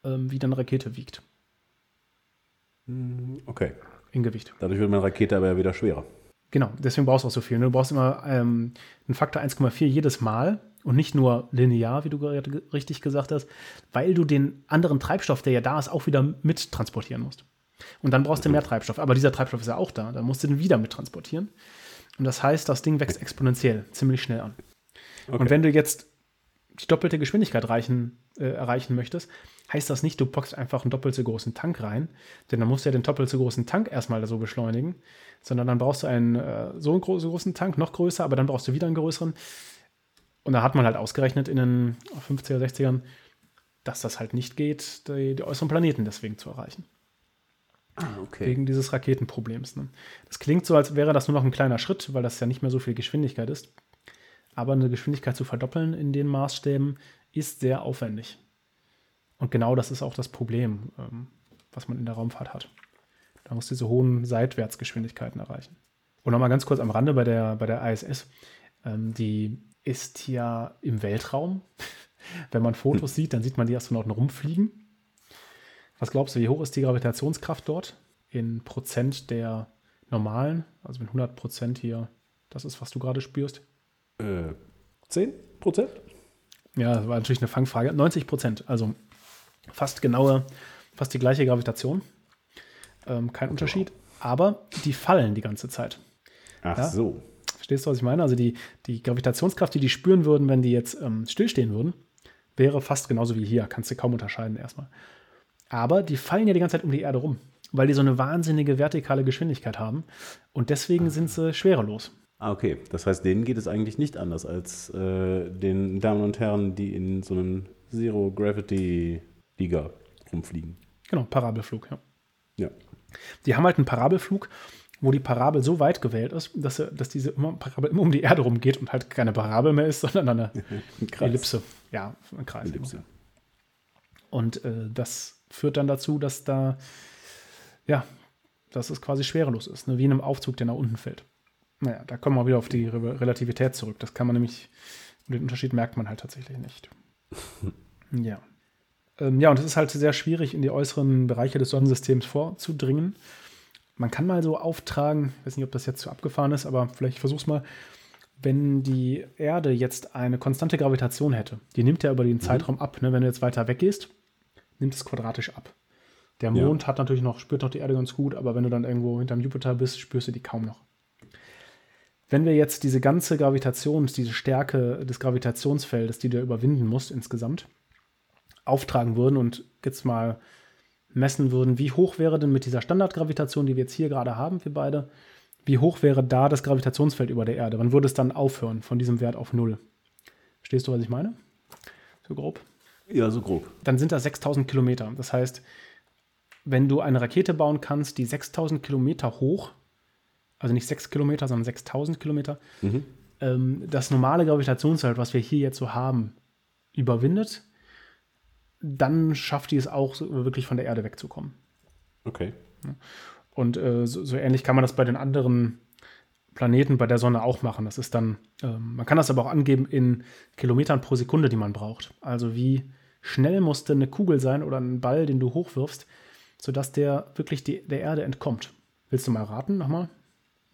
ähm, wie deine Rakete wiegt. Mhm, okay. In Gewicht. Dadurch wird meine Rakete aber ja wieder schwerer. Genau, deswegen brauchst du auch so viel. Du brauchst immer ähm, einen Faktor 1,4 jedes Mal und nicht nur linear, wie du gerade richtig gesagt hast, weil du den anderen Treibstoff, der ja da ist, auch wieder mit transportieren musst. Und dann brauchst du mehr Treibstoff. Aber dieser Treibstoff ist ja auch da. Dann musst du den wieder mit transportieren. Und das heißt, das Ding wächst exponentiell, ziemlich schnell an. Okay. Und wenn du jetzt die doppelte Geschwindigkeit reichen, äh, erreichen möchtest, heißt das nicht, du packst einfach einen doppelt so großen Tank rein, denn dann musst du ja den doppelt so großen Tank erstmal so beschleunigen, sondern dann brauchst du einen äh, so einen großen Tank, noch größer, aber dann brauchst du wieder einen größeren. Und da hat man halt ausgerechnet in den 50er, 60ern, dass das halt nicht geht, die, die äußeren Planeten deswegen zu erreichen. Ah, okay. Wegen dieses Raketenproblems. Ne? Das klingt so, als wäre das nur noch ein kleiner Schritt, weil das ja nicht mehr so viel Geschwindigkeit ist. Aber eine Geschwindigkeit zu verdoppeln in den Maßstäben ist sehr aufwendig. Und genau das ist auch das Problem, ähm, was man in der Raumfahrt hat. Da muss diese hohen Seitwärtsgeschwindigkeiten erreichen. Und nochmal ganz kurz am Rande bei der, bei der ISS. Ähm, die ist ja im Weltraum. *laughs* Wenn man Fotos hm. sieht, dann sieht man die Astronauten rumfliegen. Was glaubst du, wie hoch ist die Gravitationskraft dort? In Prozent der normalen, also wenn 100 Prozent hier das ist, was du gerade spürst? Äh, 10 Prozent? Ja, das war natürlich eine Fangfrage. 90 Prozent, also fast genaue, fast die gleiche Gravitation. Ähm, kein Unterschied. Aber die fallen die ganze Zeit. Ach ja? so. Verstehst du, was ich meine? Also die, die Gravitationskraft, die die spüren würden, wenn die jetzt ähm, stillstehen würden, wäre fast genauso wie hier. Kannst du kaum unterscheiden erstmal. Aber die fallen ja die ganze Zeit um die Erde rum, weil die so eine wahnsinnige vertikale Geschwindigkeit haben. Und deswegen sind sie schwerelos. Ah, okay. Das heißt, denen geht es eigentlich nicht anders als äh, den Damen und Herren, die in so einem Zero-Gravity-Liga rumfliegen. Genau, Parabelflug, ja. Ja. Die haben halt einen Parabelflug, wo die Parabel so weit gewählt ist, dass, dass diese immer, Parabel immer um die Erde rumgeht und halt keine Parabel mehr ist, *laughs* sondern eine *laughs* Ellipse. Ja, ein Kreis. Ellipse. Und äh, das führt dann dazu, dass da, ja, dass es quasi schwerelos ist, ne? wie in einem Aufzug, der nach unten fällt. Naja, da kommen wir wieder auf die Re Relativität zurück. Das kann man nämlich, den Unterschied merkt man halt tatsächlich nicht. *laughs* ja. Ähm, ja, und es ist halt sehr schwierig, in die äußeren Bereiche des Sonnensystems vorzudringen man kann mal so auftragen, ich weiß nicht, ob das jetzt zu abgefahren ist, aber vielleicht versuch's mal. Wenn die Erde jetzt eine konstante Gravitation hätte, die nimmt ja über den mhm. Zeitraum ab. Ne? Wenn du jetzt weiter weggehst, nimmt es quadratisch ab. Der Mond ja. hat natürlich noch, spürt noch die Erde ganz gut, aber wenn du dann irgendwo hinterm Jupiter bist, spürst du die kaum noch. Wenn wir jetzt diese ganze Gravitation, diese Stärke des Gravitationsfeldes, die du überwinden musst insgesamt, auftragen würden und jetzt mal messen würden, wie hoch wäre denn mit dieser Standardgravitation, die wir jetzt hier gerade haben, wir beide, wie hoch wäre da das Gravitationsfeld über der Erde? Wann würde es dann aufhören von diesem Wert auf Null? Verstehst du, was ich meine? So grob. Ja, so grob. Dann sind das 6000 Kilometer. Das heißt, wenn du eine Rakete bauen kannst, die 6000 Kilometer hoch, also nicht 6 Kilometer, sondern 6000 Kilometer, Mhm. ähm, das normale Gravitationsfeld, was wir hier jetzt so haben, überwindet, dann schafft die es auch, wirklich von der Erde wegzukommen. Okay. Und äh, so, so ähnlich kann man das bei den anderen Planeten, bei der Sonne auch machen. Das ist dann, ähm, man kann das aber auch angeben in Kilometern pro Sekunde, die man braucht. Also wie schnell musste eine Kugel sein oder ein Ball, den du hochwirfst, sodass der wirklich die, der Erde entkommt. Willst du mal raten nochmal?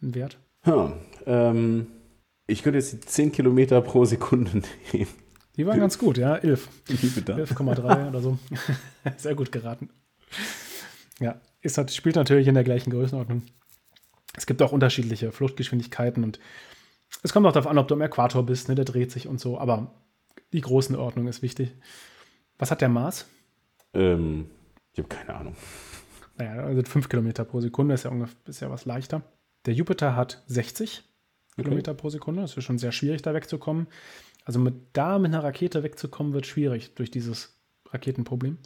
Ein Wert? Ha, ähm, ich könnte jetzt die 10 Kilometer pro Sekunde *laughs* nehmen. Die waren ganz gut, ja, 11. Liebe da. 11,3 oder so. *laughs* Sehr gut geraten. Ja, ist, hat- spielt natürlich in der gleichen Größenordnung. Es gibt auch unterschiedliche Fluchtgeschwindigkeiten und es kommt auch darauf an, ob du am Äquator bist, ne, der dreht sich und so, aber die Größenordnung ist wichtig. Was hat der Mars? Ähm, ich habe keine Ahnung. Naja, also 5 Kilometer pro Sekunde ist ja, ungefähr, ist ja was leichter. Der Jupiter hat 60 Kilometer pro Sekunde. Das ist schon sehr schwierig, da wegzukommen. Also mit da mit einer Rakete wegzukommen, wird schwierig durch dieses Raketenproblem.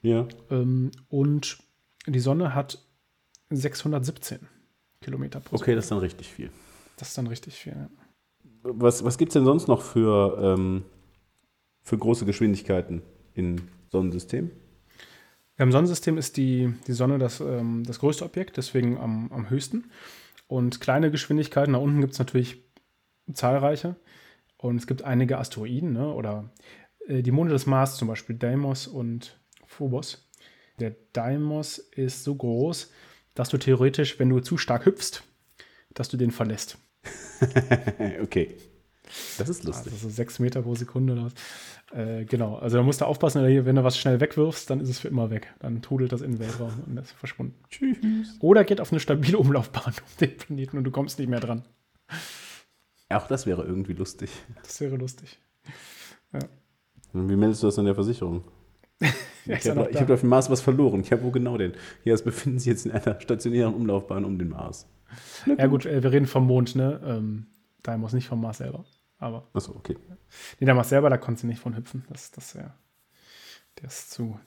Ja. Ähm, und die Sonne hat 617 Kilometer pro Okay, das ist dann richtig viel. Das ist dann richtig viel. Ja. Was, was gibt es denn sonst noch für, ähm, für große Geschwindigkeiten im Sonnensystem? Im Sonnensystem ist die, die Sonne das, ähm, das größte Objekt, deswegen am, am höchsten. Und kleine Geschwindigkeiten, nach unten gibt es natürlich zahlreiche. Und es gibt einige Asteroiden, ne? oder äh, die Monde des Mars zum Beispiel, Deimos und Phobos. Der Deimos ist so groß, dass du theoretisch, wenn du zu stark hüpfst, dass du den verlässt. *laughs* okay. Das ist lustig. Also so sechs Meter pro Sekunde oder was. Äh, genau, also da musst du aufpassen, wenn du was schnell wegwirfst, dann ist es für immer weg. Dann trudelt das in den Weltraum und ist verschwunden. Tschüss. Oder geht auf eine stabile Umlaufbahn *laughs* um den Planeten und du kommst nicht mehr dran. Auch das wäre irgendwie lustig. Das wäre lustig. Und wie meldest du das an der Versicherung? *laughs* Ja, Ich habe hab auf dem Mars was verloren. Ich habe wo genau denn? Ja, es befinden sich jetzt in einer stationären Umlaufbahn um den Mars. ja gut, äh, wir reden vom Mond, ne? Ähm, Deimos, nicht vom Mars selber. Aber Achso, okay. nee, der Mars selber, da konntest du nicht von hüpfen. Das, das ja, der ist zu.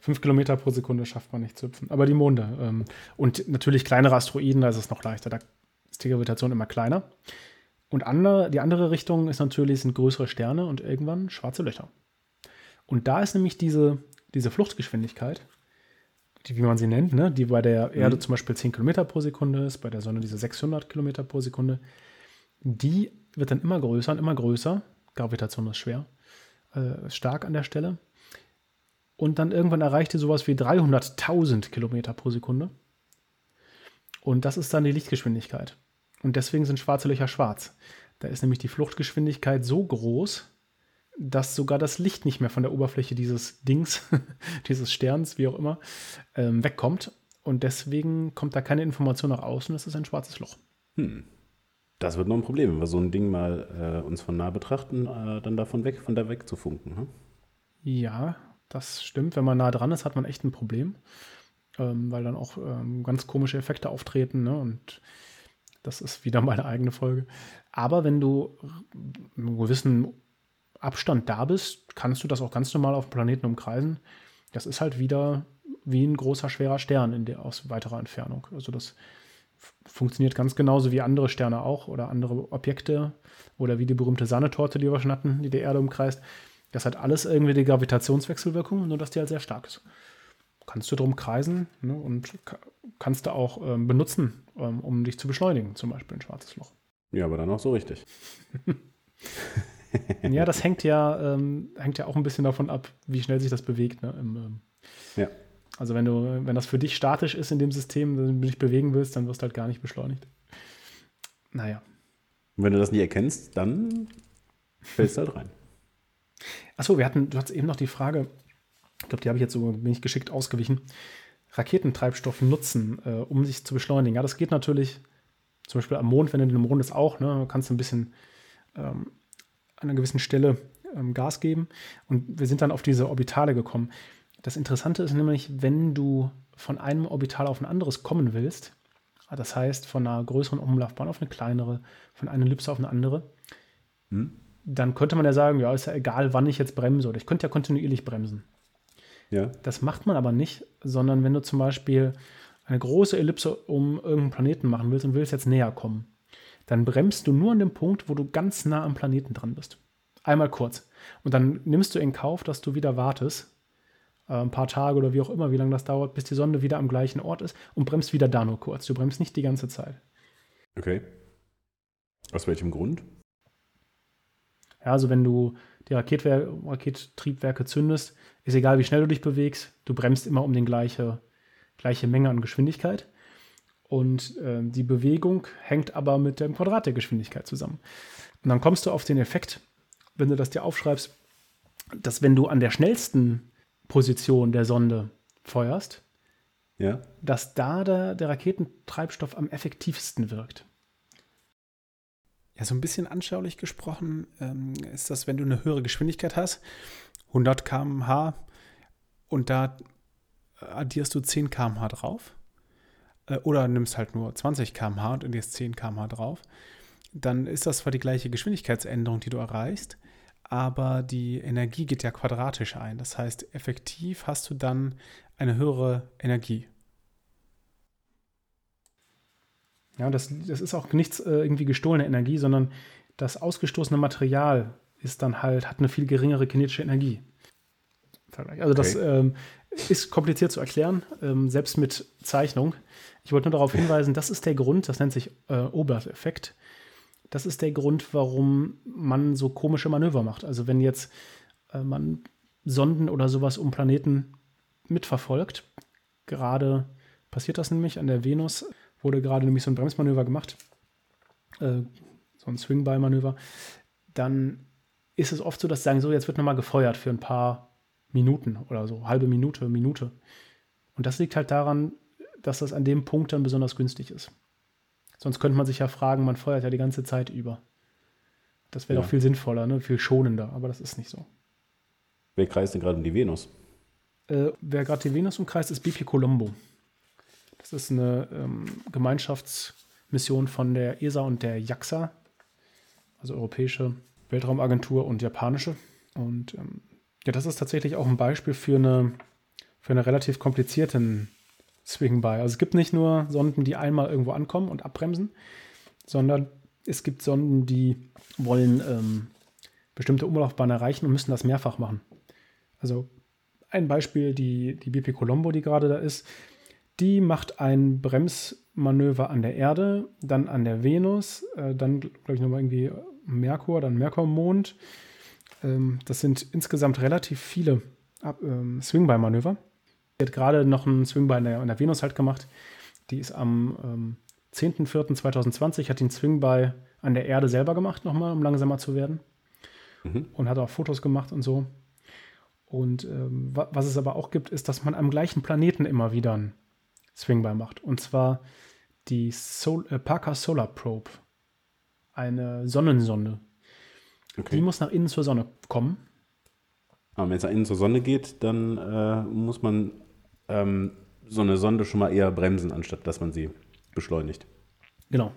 Fünf Kilometer pro Sekunde schafft man nicht zu hüpfen. Aber die Monde. Ähm, und natürlich kleinere Asteroiden, da ist es noch leichter. Da ist die Gravitation immer kleiner. Und andere, die andere Richtung ist natürlich, sind größere Sterne und irgendwann schwarze Löcher. Und da ist nämlich diese, diese Fluchtgeschwindigkeit, die, wie man sie nennt, ne, die bei der Erde zum Beispiel 10 Kilometer pro Sekunde ist, bei der Sonne diese 600 Kilometer pro Sekunde, die wird dann immer größer und immer größer. Gravitation ist schwer, äh, stark an der Stelle. Und dann irgendwann erreicht die sowas wie 300.000 Kilometer pro Sekunde. Und das ist dann die Lichtgeschwindigkeit. Und deswegen sind schwarze Löcher schwarz. Da ist nämlich die Fluchtgeschwindigkeit so groß, dass sogar das Licht nicht mehr von der Oberfläche dieses Dings, *laughs* dieses Sterns, wie auch immer, ähm, wegkommt. Und deswegen kommt da keine Information nach außen. Das ist ein schwarzes Loch. Hm. Das wird noch ein Problem, wenn wir so ein Ding mal äh, uns von nah betrachten, äh, dann davon weg, von da weg zu funken. Hm? Ja, das stimmt. Wenn man nah dran ist, hat man echt ein Problem, ähm, weil dann auch ähm, ganz komische Effekte auftreten. Ne? Und das ist wieder meine eigene Folge. Aber wenn du mit einem gewissen Abstand da bist, kannst du das auch ganz normal auf dem Planeten umkreisen. Das ist halt wieder wie ein großer, schwerer Stern in der, aus weiterer Entfernung. Also das funktioniert ganz genauso wie andere Sterne auch oder andere Objekte oder wie die berühmte Sahnetorte, die wir schon hatten, die die Erde umkreist. Das hat alles irgendwie die Gravitationswechselwirkung, nur dass die halt sehr stark ist. Kannst du drum kreisen ne, und ka- kannst du auch ähm, benutzen, ähm, um dich zu beschleunigen, zum Beispiel ein schwarzes Loch. Ja, aber dann auch so richtig. *laughs* Ja, das hängt ja, ähm, hängt ja auch ein bisschen davon ab, wie schnell sich das bewegt. Ne, im, ähm, Ja. Also wenn du, wenn das für dich statisch ist in dem System, wenn du dich bewegen willst, dann wirst du halt gar nicht beschleunigt. Naja. Und wenn du das nicht erkennst, dann fällst du halt rein. Achso, wir hatten, du hattest eben noch die Frage, ich glaube, die habe ich jetzt so ich geschickt ausgewichen. Raketentreibstoff nutzen, äh, um sich zu beschleunigen. Ja, das geht natürlich zum Beispiel am Mond, wenn du den Mond ist auch, ne, kannst du ein bisschen ähm, an einer gewissen Stelle ähm, Gas geben. Und wir sind dann auf diese Orbitale gekommen. Das Interessante ist nämlich, wenn du von einem Orbital auf ein anderes kommen willst, Das heißt, von einer größeren Umlaufbahn auf eine kleinere, von einer Ellipse auf eine andere. Hm? Dann könnte man ja sagen, ja, ist ja egal, wann ich jetzt bremse oder ich könnte ja kontinuierlich bremsen. Ja. Das macht man aber nicht, sondern wenn du zum Beispiel eine große Ellipse um irgendeinen Planeten machen willst und willst jetzt näher kommen, dann bremst du nur an dem Punkt, wo du ganz nah am Planeten dran bist. Einmal kurz. Und dann nimmst du in Kauf, dass du wieder wartest, äh, ein paar Tage oder wie auch immer, wie lange das dauert, bis die Sonde wieder am gleichen Ort ist und bremst wieder da nur kurz. Du bremst nicht die ganze Zeit. Okay. Aus welchem Grund? Ja, also wenn du die Raketwer Rakettriebwerke zündest, ist egal, wie schnell du dich bewegst, du bremst immer um die gleiche, gleiche Menge an Geschwindigkeit. Und äh, die Bewegung hängt aber mit dem Quadrat der Geschwindigkeit zusammen. Und dann kommst du auf den Effekt, wenn du das dir aufschreibst, dass wenn du an der schnellsten Position der Sonde feuerst, Ja. dass da der, der Raketentreibstoff am effektivsten wirkt. Ja, so ein bisschen anschaulich gesprochen ähm, ist das, wenn du eine höhere Geschwindigkeit hast, 100 km/h und da addierst du 10 km/h drauf äh, oder nimmst halt nur 20 km/h und addierst 10 km/h drauf, dann ist das zwar die gleiche Geschwindigkeitsänderung, die du erreichst, aber die Energie geht ja quadratisch ein. Das heißt, effektiv hast du dann eine höhere Energie. Ja, das, das ist auch nichts äh, irgendwie gestohlene Energie, sondern das ausgestoßene Material ist dann halt, hat eine viel geringere kinetische Energie. Also das ähm, ist kompliziert zu erklären, ähm, selbst mit Zeichnung. Ich wollte nur darauf hinweisen, das ist der Grund, das nennt sich äh, Obert-Effekt. Das ist der Grund, warum man so komische Manöver macht. Also wenn jetzt äh, man Sonden oder sowas um Planeten mitverfolgt, gerade passiert das nämlich an der Venus, wurde gerade nämlich so ein Bremsmanöver gemacht, äh, so ein Swing-By-Manöver, dann ist es oft so, dass sie sagen, so, jetzt wird nochmal gefeuert für ein paar Minuten oder so, halbe Minute, Minute. Und das liegt halt daran, dass das an dem Punkt dann besonders günstig ist. Sonst könnte man sich ja fragen, man feuert ja die ganze Zeit über. Das wäre Ja. doch viel sinnvoller, ne? viel schonender, aber das ist nicht so. Wer kreist denn gerade um die Venus? Äh, wer gerade die Venus umkreist, ist BP Colombo. Das ist eine ähm, Gemeinschaftsmission von der ESA und der JAXA, also Europäische Weltraumagentur und japanische. Und ähm, ja, das ist tatsächlich auch ein Beispiel für eine, für eine relativ komplizierten Swing-By. Also es gibt nicht nur Sonden, die einmal irgendwo ankommen und abbremsen, sondern es gibt Sonden, die wollen ähm, bestimmte Umlaufbahnen erreichen und müssen das mehrfach machen. Also ein Beispiel, die, die BP Colombo, die gerade da ist, die macht ein Bremsmanöver an der Erde, dann an der Venus, äh, dann, glaube ich, nochmal irgendwie Merkur, dann Merkurmond. Ähm, das sind insgesamt relativ viele ähm, Swing-By-Manöver. Die hat gerade noch einen Swing-By an der, an der Venus halt gemacht. Die ist am ähm, 10.04.2020, hat den Swing-By an der Erde selber gemacht, nochmal, um langsamer zu werden. Mhm. Und hat auch Fotos gemacht und so. Und ähm, wa- was es aber auch gibt, ist, dass man am gleichen Planeten immer wieder einen Swing-By macht. Und zwar die Sol äh, Parker Solar Probe. Eine Sonnensonde. Die Okay. muss nach innen zur Sonne kommen. Aber wenn es nach innen zur Sonne geht, dann äh, muss man ähm, so eine Sonde schon mal eher bremsen, anstatt dass man sie beschleunigt. Genau.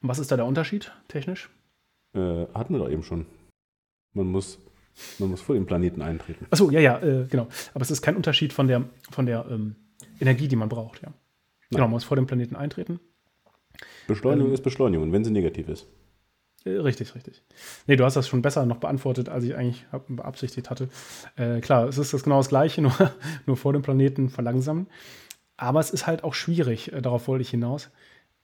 Und was ist da der Unterschied technisch? Äh, hatten wir doch eben schon. Man muss, man muss vor den Planeten eintreten. Achso, ja, ja, äh, genau. Aber es ist kein Unterschied von der, von der ähm, Energie, die man braucht, ja. Genau, man muss vor dem Planeten eintreten. Beschleunigung Ähm. ist Beschleunigung, wenn sie negativ ist. Äh, Richtig, richtig. Nee, du hast das schon besser noch beantwortet, als ich eigentlich beabsichtigt hatte. Äh, klar, es ist das genau das Gleiche, *laughs* nur, nur vor dem Planeten verlangsamen. Aber es ist halt auch schwierig, äh, darauf wollte ich hinaus,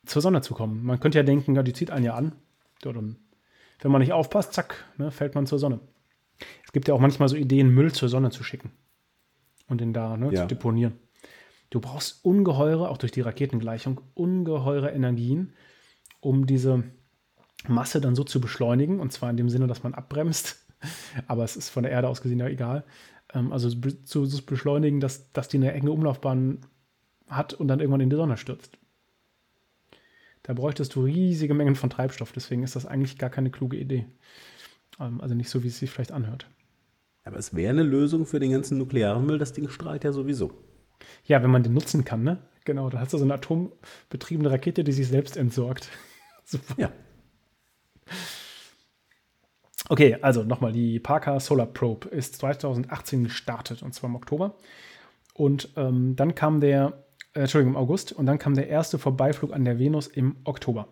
zur Sonne zu kommen. Man könnte ja denken, ja, die zieht einen ja an. Ja, dann, wenn man nicht aufpasst, zack, ne, fällt man zur Sonne. Es gibt ja auch manchmal so Ideen, Müll zur Sonne zu schicken und den da ne, Ja. zu deponieren. Du brauchst ungeheure, auch durch die Raketengleichung, ungeheure Energien, um diese Masse dann so zu beschleunigen, und zwar in dem Sinne, dass man abbremst, *laughs* aber es ist von der Erde aus gesehen ja egal. Ähm, also zu, beschleunigen, dass, dass die eine enge Umlaufbahn hat und dann irgendwann in die Sonne stürzt. Da bräuchtest du riesige Mengen von Treibstoff, deswegen ist das eigentlich gar keine kluge Idee. Ähm, also nicht so, wie es sich vielleicht anhört. Aber es wäre eine Lösung für den ganzen nuklearen Müll. Das Ding strahlt ja sowieso. Ja, wenn man den nutzen kann, ne? Genau, da hast du so eine atombetriebene Rakete, die sich selbst entsorgt. *laughs* Super. Ja. Okay, also nochmal, die Parker Solar Probe ist 2018 gestartet und zwar im Oktober. Und ähm, dann kam der, äh, Entschuldigung, im August und dann kam der erste Vorbeiflug an der Venus im Oktober.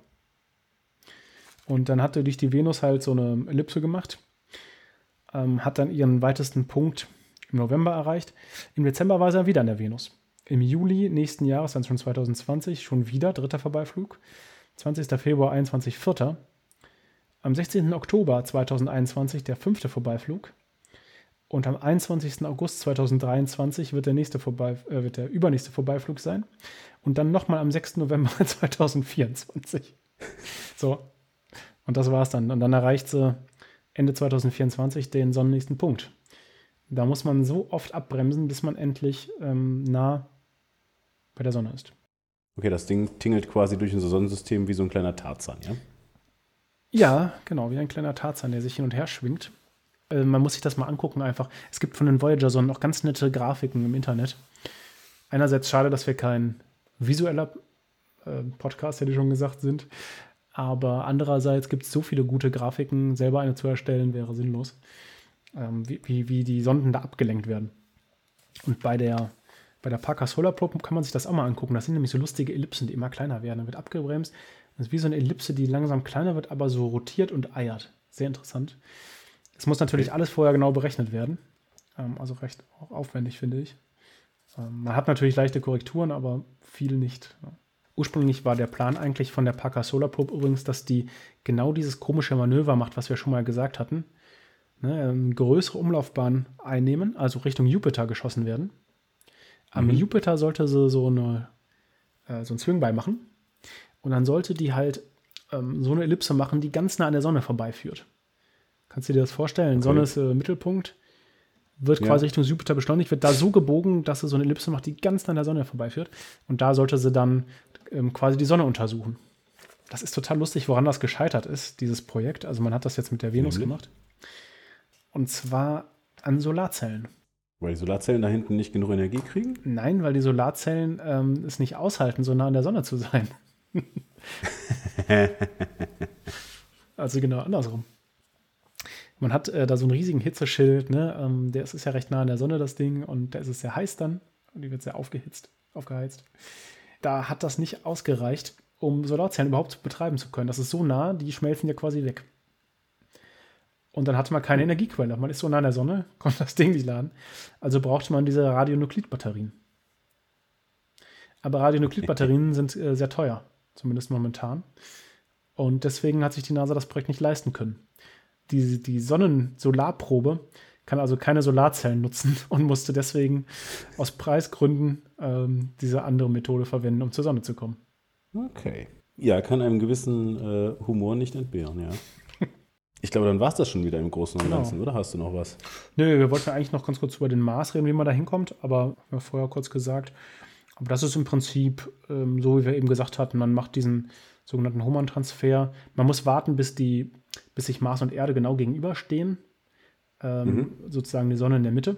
Und dann hatte durch die Venus halt so eine Ellipse gemacht, ähm, hat dann ihren weitesten Punkt im November erreicht. Im Dezember war sie dann wieder an der Venus. Im Juli nächsten Jahres, dann schon 2020, schon wieder dritter Vorbeiflug. 20. Februar 21, vierter. Am 16. Oktober 2021 der fünfte Vorbeiflug. Und am 21. August 2023 wird der, nächste Vorbei, äh, wird der übernächste Vorbeiflug sein. Und dann nochmal am 6. November *laughs* 2024. So. Und das war's dann. Und dann erreicht sie Ende 2024 den sonnennächsten Punkt. Da muss man so oft abbremsen, bis man endlich ähm, nah bei der Sonne ist. Okay, das Ding tingelt quasi durch unser Sonnensystem wie so ein kleiner Tarzan, ja? Ja, genau, wie ein kleiner Tarzan, der sich hin und her schwingt. Äh, man muss sich das mal angucken einfach. Es gibt von den Voyager-Sonnen auch ganz nette Grafiken im Internet. Einerseits schade, dass wir kein visueller äh, Podcast, hätte ich schon gesagt, sind. Aber andererseits gibt es so viele gute Grafiken, selber eine zu erstellen, wäre sinnlos. Ähm, wie, wie, wie die Sonden da abgelenkt werden. Und bei der, bei der Parker Solar Probe kann man sich das auch mal angucken. Das sind nämlich so lustige Ellipsen, die immer kleiner werden. Dann wird abgebremst. Das ist wie so eine Ellipse, die langsam kleiner wird, aber so rotiert und eiert. Sehr interessant. Es muss natürlich alles vorher genau berechnet werden. Ähm, also recht auch aufwendig, finde ich. Ähm, man hat natürlich leichte Korrekturen, aber viel nicht. Ja. Ursprünglich war der Plan eigentlich von der Parker Solar Probe übrigens, dass die genau dieses komische Manöver macht, was wir schon mal gesagt hatten. Ne, eine größere Umlaufbahn einnehmen, also Richtung Jupiter geschossen werden. Am Mhm. Jupiter sollte sie so, eine, äh, so ein Swing-By machen. Und dann sollte die halt ähm, so eine Ellipse machen, die ganz nah an der Sonne vorbeiführt. Kannst du dir das vorstellen? Okay. Sonne ist äh, Mittelpunkt, wird Ja. quasi Richtung Jupiter beschleunigt, wird da so gebogen, dass sie so eine Ellipse macht, die ganz nah an der Sonne vorbeiführt. Und da sollte sie dann ähm, quasi die Sonne untersuchen. Das ist total lustig, woran das gescheitert ist, dieses Projekt. Also man hat das jetzt mit der Venus Nämlich? gemacht. Und zwar an Solarzellen. Weil die Solarzellen da hinten nicht genug Energie kriegen? Nein, weil die Solarzellen ähm, es nicht aushalten, so nah an der Sonne zu sein. *laughs* also genau andersrum. Man hat äh, da so einen riesigen Hitzeschild, ne? Ähm, der ist, ist ja recht nah an der Sonne, das Ding, und da ist es sehr heiß dann. Und die wird sehr aufgehitzt, aufgeheizt. Da hat das nicht ausgereicht, um Solarzellen überhaupt betreiben zu können. Das ist so nah, die schmelzen ja quasi weg. Und dann hatte man keine Energiequelle. Man ist so nah an der Sonne, *laughs* konnte das Ding nicht laden. Also brauchte man diese Radionuklidbatterien. Aber Radionuklidbatterien *laughs* sind äh, sehr teuer, zumindest momentan. Und deswegen hat sich die NASA das Projekt nicht leisten können. Die, die Sonnensolarprobe kann also keine Solarzellen nutzen *laughs* und musste deswegen aus Preisgründen ähm, diese andere Methode verwenden, um zur Sonne zu kommen. Okay. Ja, kann einem gewissen äh, Humor nicht entbehren, ja. Ich glaube, dann war es das schon wieder im Großen und Genau. Ganzen, oder hast du noch was? Nö, wir wollten eigentlich noch ganz kurz über den Mars reden, wie man da hinkommt, aber haben wir vorher kurz gesagt. Aber das ist im Prinzip, ähm, so wie wir eben gesagt hatten, man macht diesen sogenannten Hohmann-Transfer. Man muss warten, bis, die, bis sich Mars und Erde genau gegenüberstehen. Ähm, Sozusagen die Sonne in der Mitte.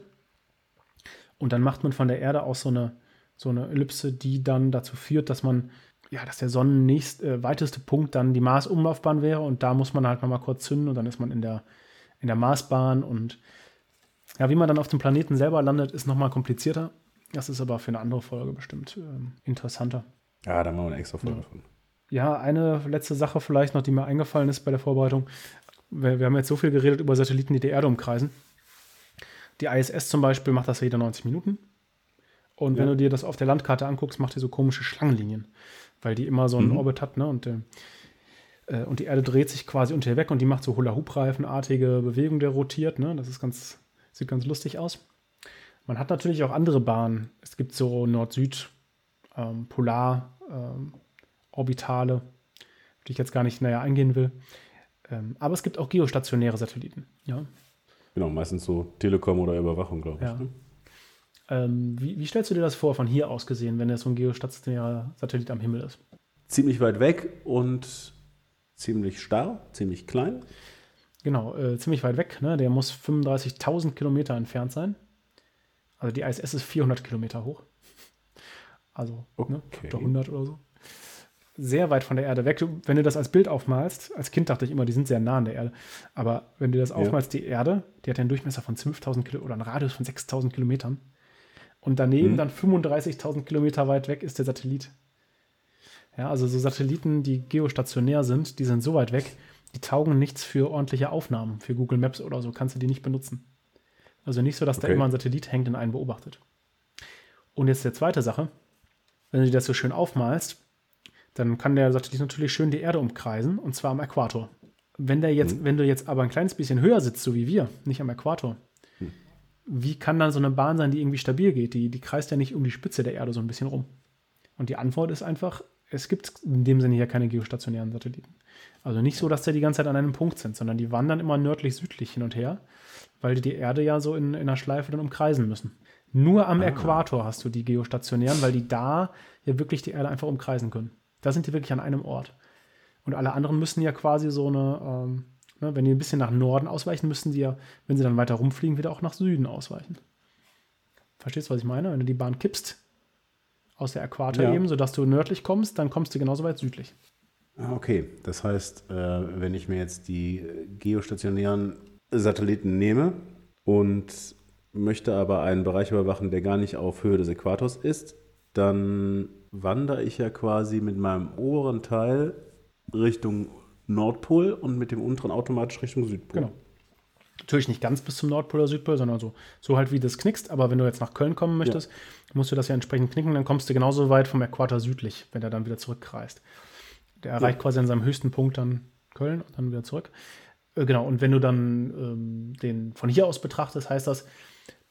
Und dann macht man von der Erde aus so eine, so eine Ellipse, die dann dazu führt, dass man, ja, dass der sonnennächst äh, weiteste Punkt dann die Mars-Umlaufbahn wäre und da muss man halt nochmal kurz zünden und dann ist man in der, in der Marsbahn und ja, wie man dann auf dem Planeten selber landet, ist nochmal komplizierter. Das ist aber für eine andere Folge bestimmt ähm, interessanter. Ja, da machen wir eine extra Folge Ja. von. Ja, eine letzte Sache vielleicht noch, die mir eingefallen ist bei der Vorbereitung. Wir, wir haben jetzt so viel geredet über Satelliten, die die Erde umkreisen. Die ISS zum Beispiel macht das ja jede 90 Minuten. Und wenn Ja. du dir das auf der Landkarte anguckst, macht die so komische Schlangenlinien, weil die immer so einen Mhm. Orbit hat, ne? Und, äh, äh, und die Erde dreht sich quasi unter ihr weg und die macht so Hula-Hoop-Reifenartige Bewegung, der rotiert, ne? Das ist ganz, sieht ganz lustig aus. Man hat natürlich auch andere Bahnen. Es gibt so Nord-Süd, ähm, Polar, ähm, Orbitale, auf die ich jetzt gar nicht näher eingehen will. Ähm, aber es gibt auch geostationäre Satelliten. Ja. Genau, meistens so Telekom oder Überwachung, glaube ich. Ja. Ne? Ähm, wie, wie stellst du dir das vor, von hier aus gesehen, wenn jetzt so ein geostationärer Satellit am Himmel ist? Ziemlich weit weg und ziemlich starr, ziemlich klein. Genau, äh, ziemlich weit weg. Ne? Der muss 35.000 Kilometer entfernt sein. Also die ISS ist 400 Kilometer hoch. Also Okay. ne, Faktor 100 oder so. Sehr weit von der Erde weg. Du- Wenn du das als Bild aufmalst, als Kind dachte ich immer, die sind sehr nah an der Erde. Aber wenn du das aufmalst, die Erde, die hat ja einen Durchmesser von 12.000 Kilometern oder einen Radius von 6.000 Kilometern. Und daneben Mhm. dann 35.000 Kilometer weit weg ist der Satellit. Ja, also so Satelliten, die geostationär sind, die sind so weit weg, die taugen nichts für ordentliche Aufnahmen. Für Google Maps oder so kannst du die nicht benutzen. Also nicht so, dass da Okay. immer ein Satellit hängt und einen beobachtet. Und jetzt die zweite Sache. Wenn du dir das so schön aufmalst, dann kann der Satellit natürlich schön die Erde umkreisen und zwar am Äquator. Wenn, der jetzt, wenn du jetzt aber ein kleines bisschen höher sitzt, so wie wir, nicht am Äquator, wie kann dann so eine Bahn sein, die irgendwie stabil geht? Die, die kreist ja nicht um die Spitze der Erde so ein bisschen rum. Und die Antwort ist einfach, es gibt in dem Sinne hier keine geostationären Satelliten. Also nicht so, dass die die ganze Zeit an einem Punkt sind, sondern die wandern immer nördlich-südlich hin und her, weil die die Erde ja so in, in einer Schleife dann umkreisen müssen. Nur am Äquator hast du die geostationären, weil die da ja wirklich die Erde einfach umkreisen können. Da sind die wirklich an einem Ort. Und alle anderen müssen ja quasi so eine, ähm, ne, wenn die ein bisschen nach Norden ausweichen, müssen die ja, wenn sie dann weiter rumfliegen, wieder auch nach Süden ausweichen. Verstehst du, was ich meine? Wenn du die Bahn kippst aus der Äquator Ja. eben, sodass du nördlich kommst, dann kommst du genauso weit südlich. Ah, Okay, das heißt, äh, wenn ich mir jetzt die geostationären Satelliten nehme und möchte aber einen Bereich überwachen, der gar nicht auf Höhe des Äquators ist, dann wandere ich ja quasi mit meinem oberen Teil Richtung Nordpol und mit dem unteren automatisch Richtung Südpol. Genau. Natürlich nicht ganz bis zum Nordpol oder Südpol, sondern so, so halt wie das knickst. Aber wenn du jetzt nach Köln kommen möchtest, musst du das ja entsprechend knicken, dann kommst du genauso weit vom Äquator südlich, wenn er dann wieder zurückkreist. Der erreicht quasi an seinem höchsten Punkt dann Köln und dann wieder zurück. Äh, Genau, und wenn du dann ähm, den von hier aus betrachtest, heißt das,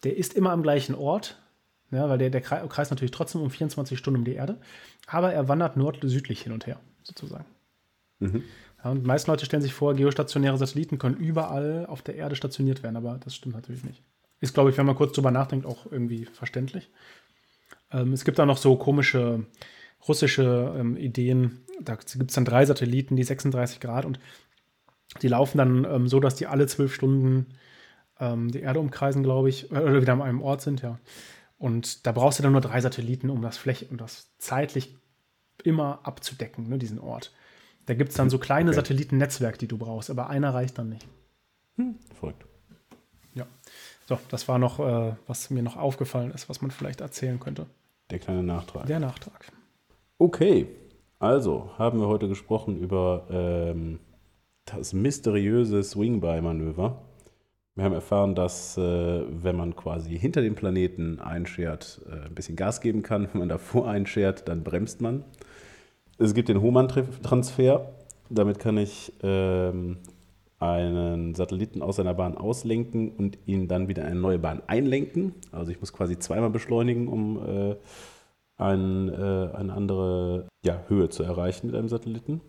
der ist immer am gleichen Ort, ja, weil der, der krei- kreist natürlich trotzdem um 24 Stunden um die Erde, aber er wandert nord-südlich hin und her, sozusagen. Mhm. Ja, und die meisten Leute stellen sich vor, geostationäre Satelliten können überall auf der Erde stationiert werden, aber das stimmt natürlich nicht. Ist, glaube ich, wenn man kurz drüber nachdenkt, auch irgendwie verständlich. Ähm, es gibt da noch so komische russische ähm, Ideen. Da gibt es dann drei Satelliten, die 36 Grad und die laufen dann ähm, so, dass die alle zwölf Stunden ähm, die Erde umkreisen, glaube ich, oder wieder an einem Ort sind, ja. Und da brauchst du dann nur drei Satelliten, um das Fläche, um das zeitlich immer abzudecken, ne, diesen Ort. Da gibt es dann so kleine Okay. Satellitennetzwerke, die du brauchst, aber einer reicht dann nicht. Verrückt. Ja. So, das war noch, äh, was mir noch aufgefallen ist, was man vielleicht erzählen könnte. Der kleine Nachtrag. Der Nachtrag. Okay, also haben wir heute gesprochen über ähm, das mysteriöse Swing-By-Manöver. Wir haben erfahren, dass äh, wenn man quasi hinter dem Planeten einschert, äh, ein bisschen Gas geben kann. Wenn man davor einschert, dann bremst man. Es gibt den Hohmann-Transfer. Damit kann ich ähm, einen Satelliten aus seiner Bahn auslenken und ihn dann wieder in eine neue Bahn einlenken. Also ich muss quasi zweimal beschleunigen, um äh, ein, äh, eine andere ja, Höhe zu erreichen mit einem Satelliten.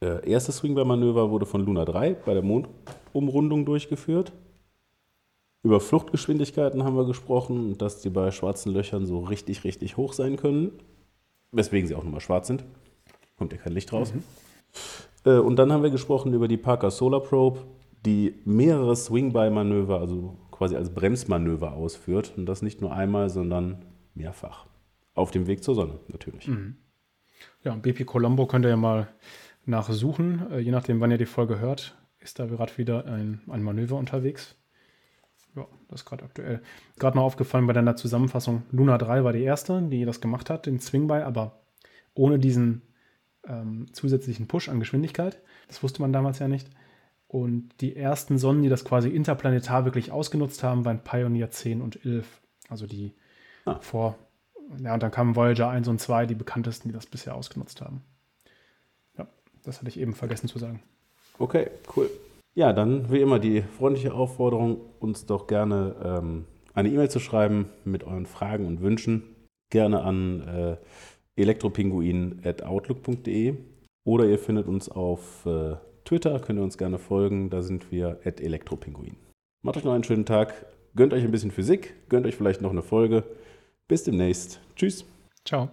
Äh, erstes Swing-By-Manöver wurde von Luna 3 bei der Mondumrundung durchgeführt. Über Fluchtgeschwindigkeiten haben wir gesprochen dass die bei schwarzen Löchern so richtig, richtig hoch sein können. Weswegen sie auch nochmal schwarz sind. Kommt ja kein Licht raus. Äh, und dann haben wir gesprochen über die Parker Solar Probe, die mehrere Swing-By-Manöver, also quasi als Bremsmanöver ausführt. Und das nicht nur einmal, sondern mehrfach. Auf dem Weg zur Sonne natürlich. Ja, und BP Colombo könnt ihr ja mal nachsuchen. Äh, je nachdem, wann ihr die Folge hört, ist da gerade wieder ein, ein Manöver unterwegs. Ja, das ist gerade aktuell. Gerade noch aufgefallen bei deiner Zusammenfassung. Luna 3 war die erste, die das gemacht hat, den Swing-By, aber ohne diesen ähm, zusätzlichen Push an Geschwindigkeit. Das wusste man damals ja nicht. Und die ersten Sonnen, die das quasi interplanetar wirklich ausgenutzt haben, waren Pioneer 10 und 11. Also die Ah. vor. Ja, und dann kamen Voyager 1 und 2, die bekanntesten, die das bisher ausgenutzt haben. Ja, das hatte ich eben vergessen zu sagen. Okay, cool. Ja, dann wie immer die freundliche Aufforderung, uns doch gerne ähm, eine E-Mail zu schreiben mit euren Fragen und Wünschen. Gerne an äh, elektropinguin.outlook.de oder ihr findet uns auf äh, Twitter, könnt ihr uns gerne folgen, da sind wir at elektropinguin. Macht euch noch einen schönen Tag, gönnt euch ein bisschen Physik, gönnt euch vielleicht noch eine Folge. Bis demnächst. Tschüss. Ciao.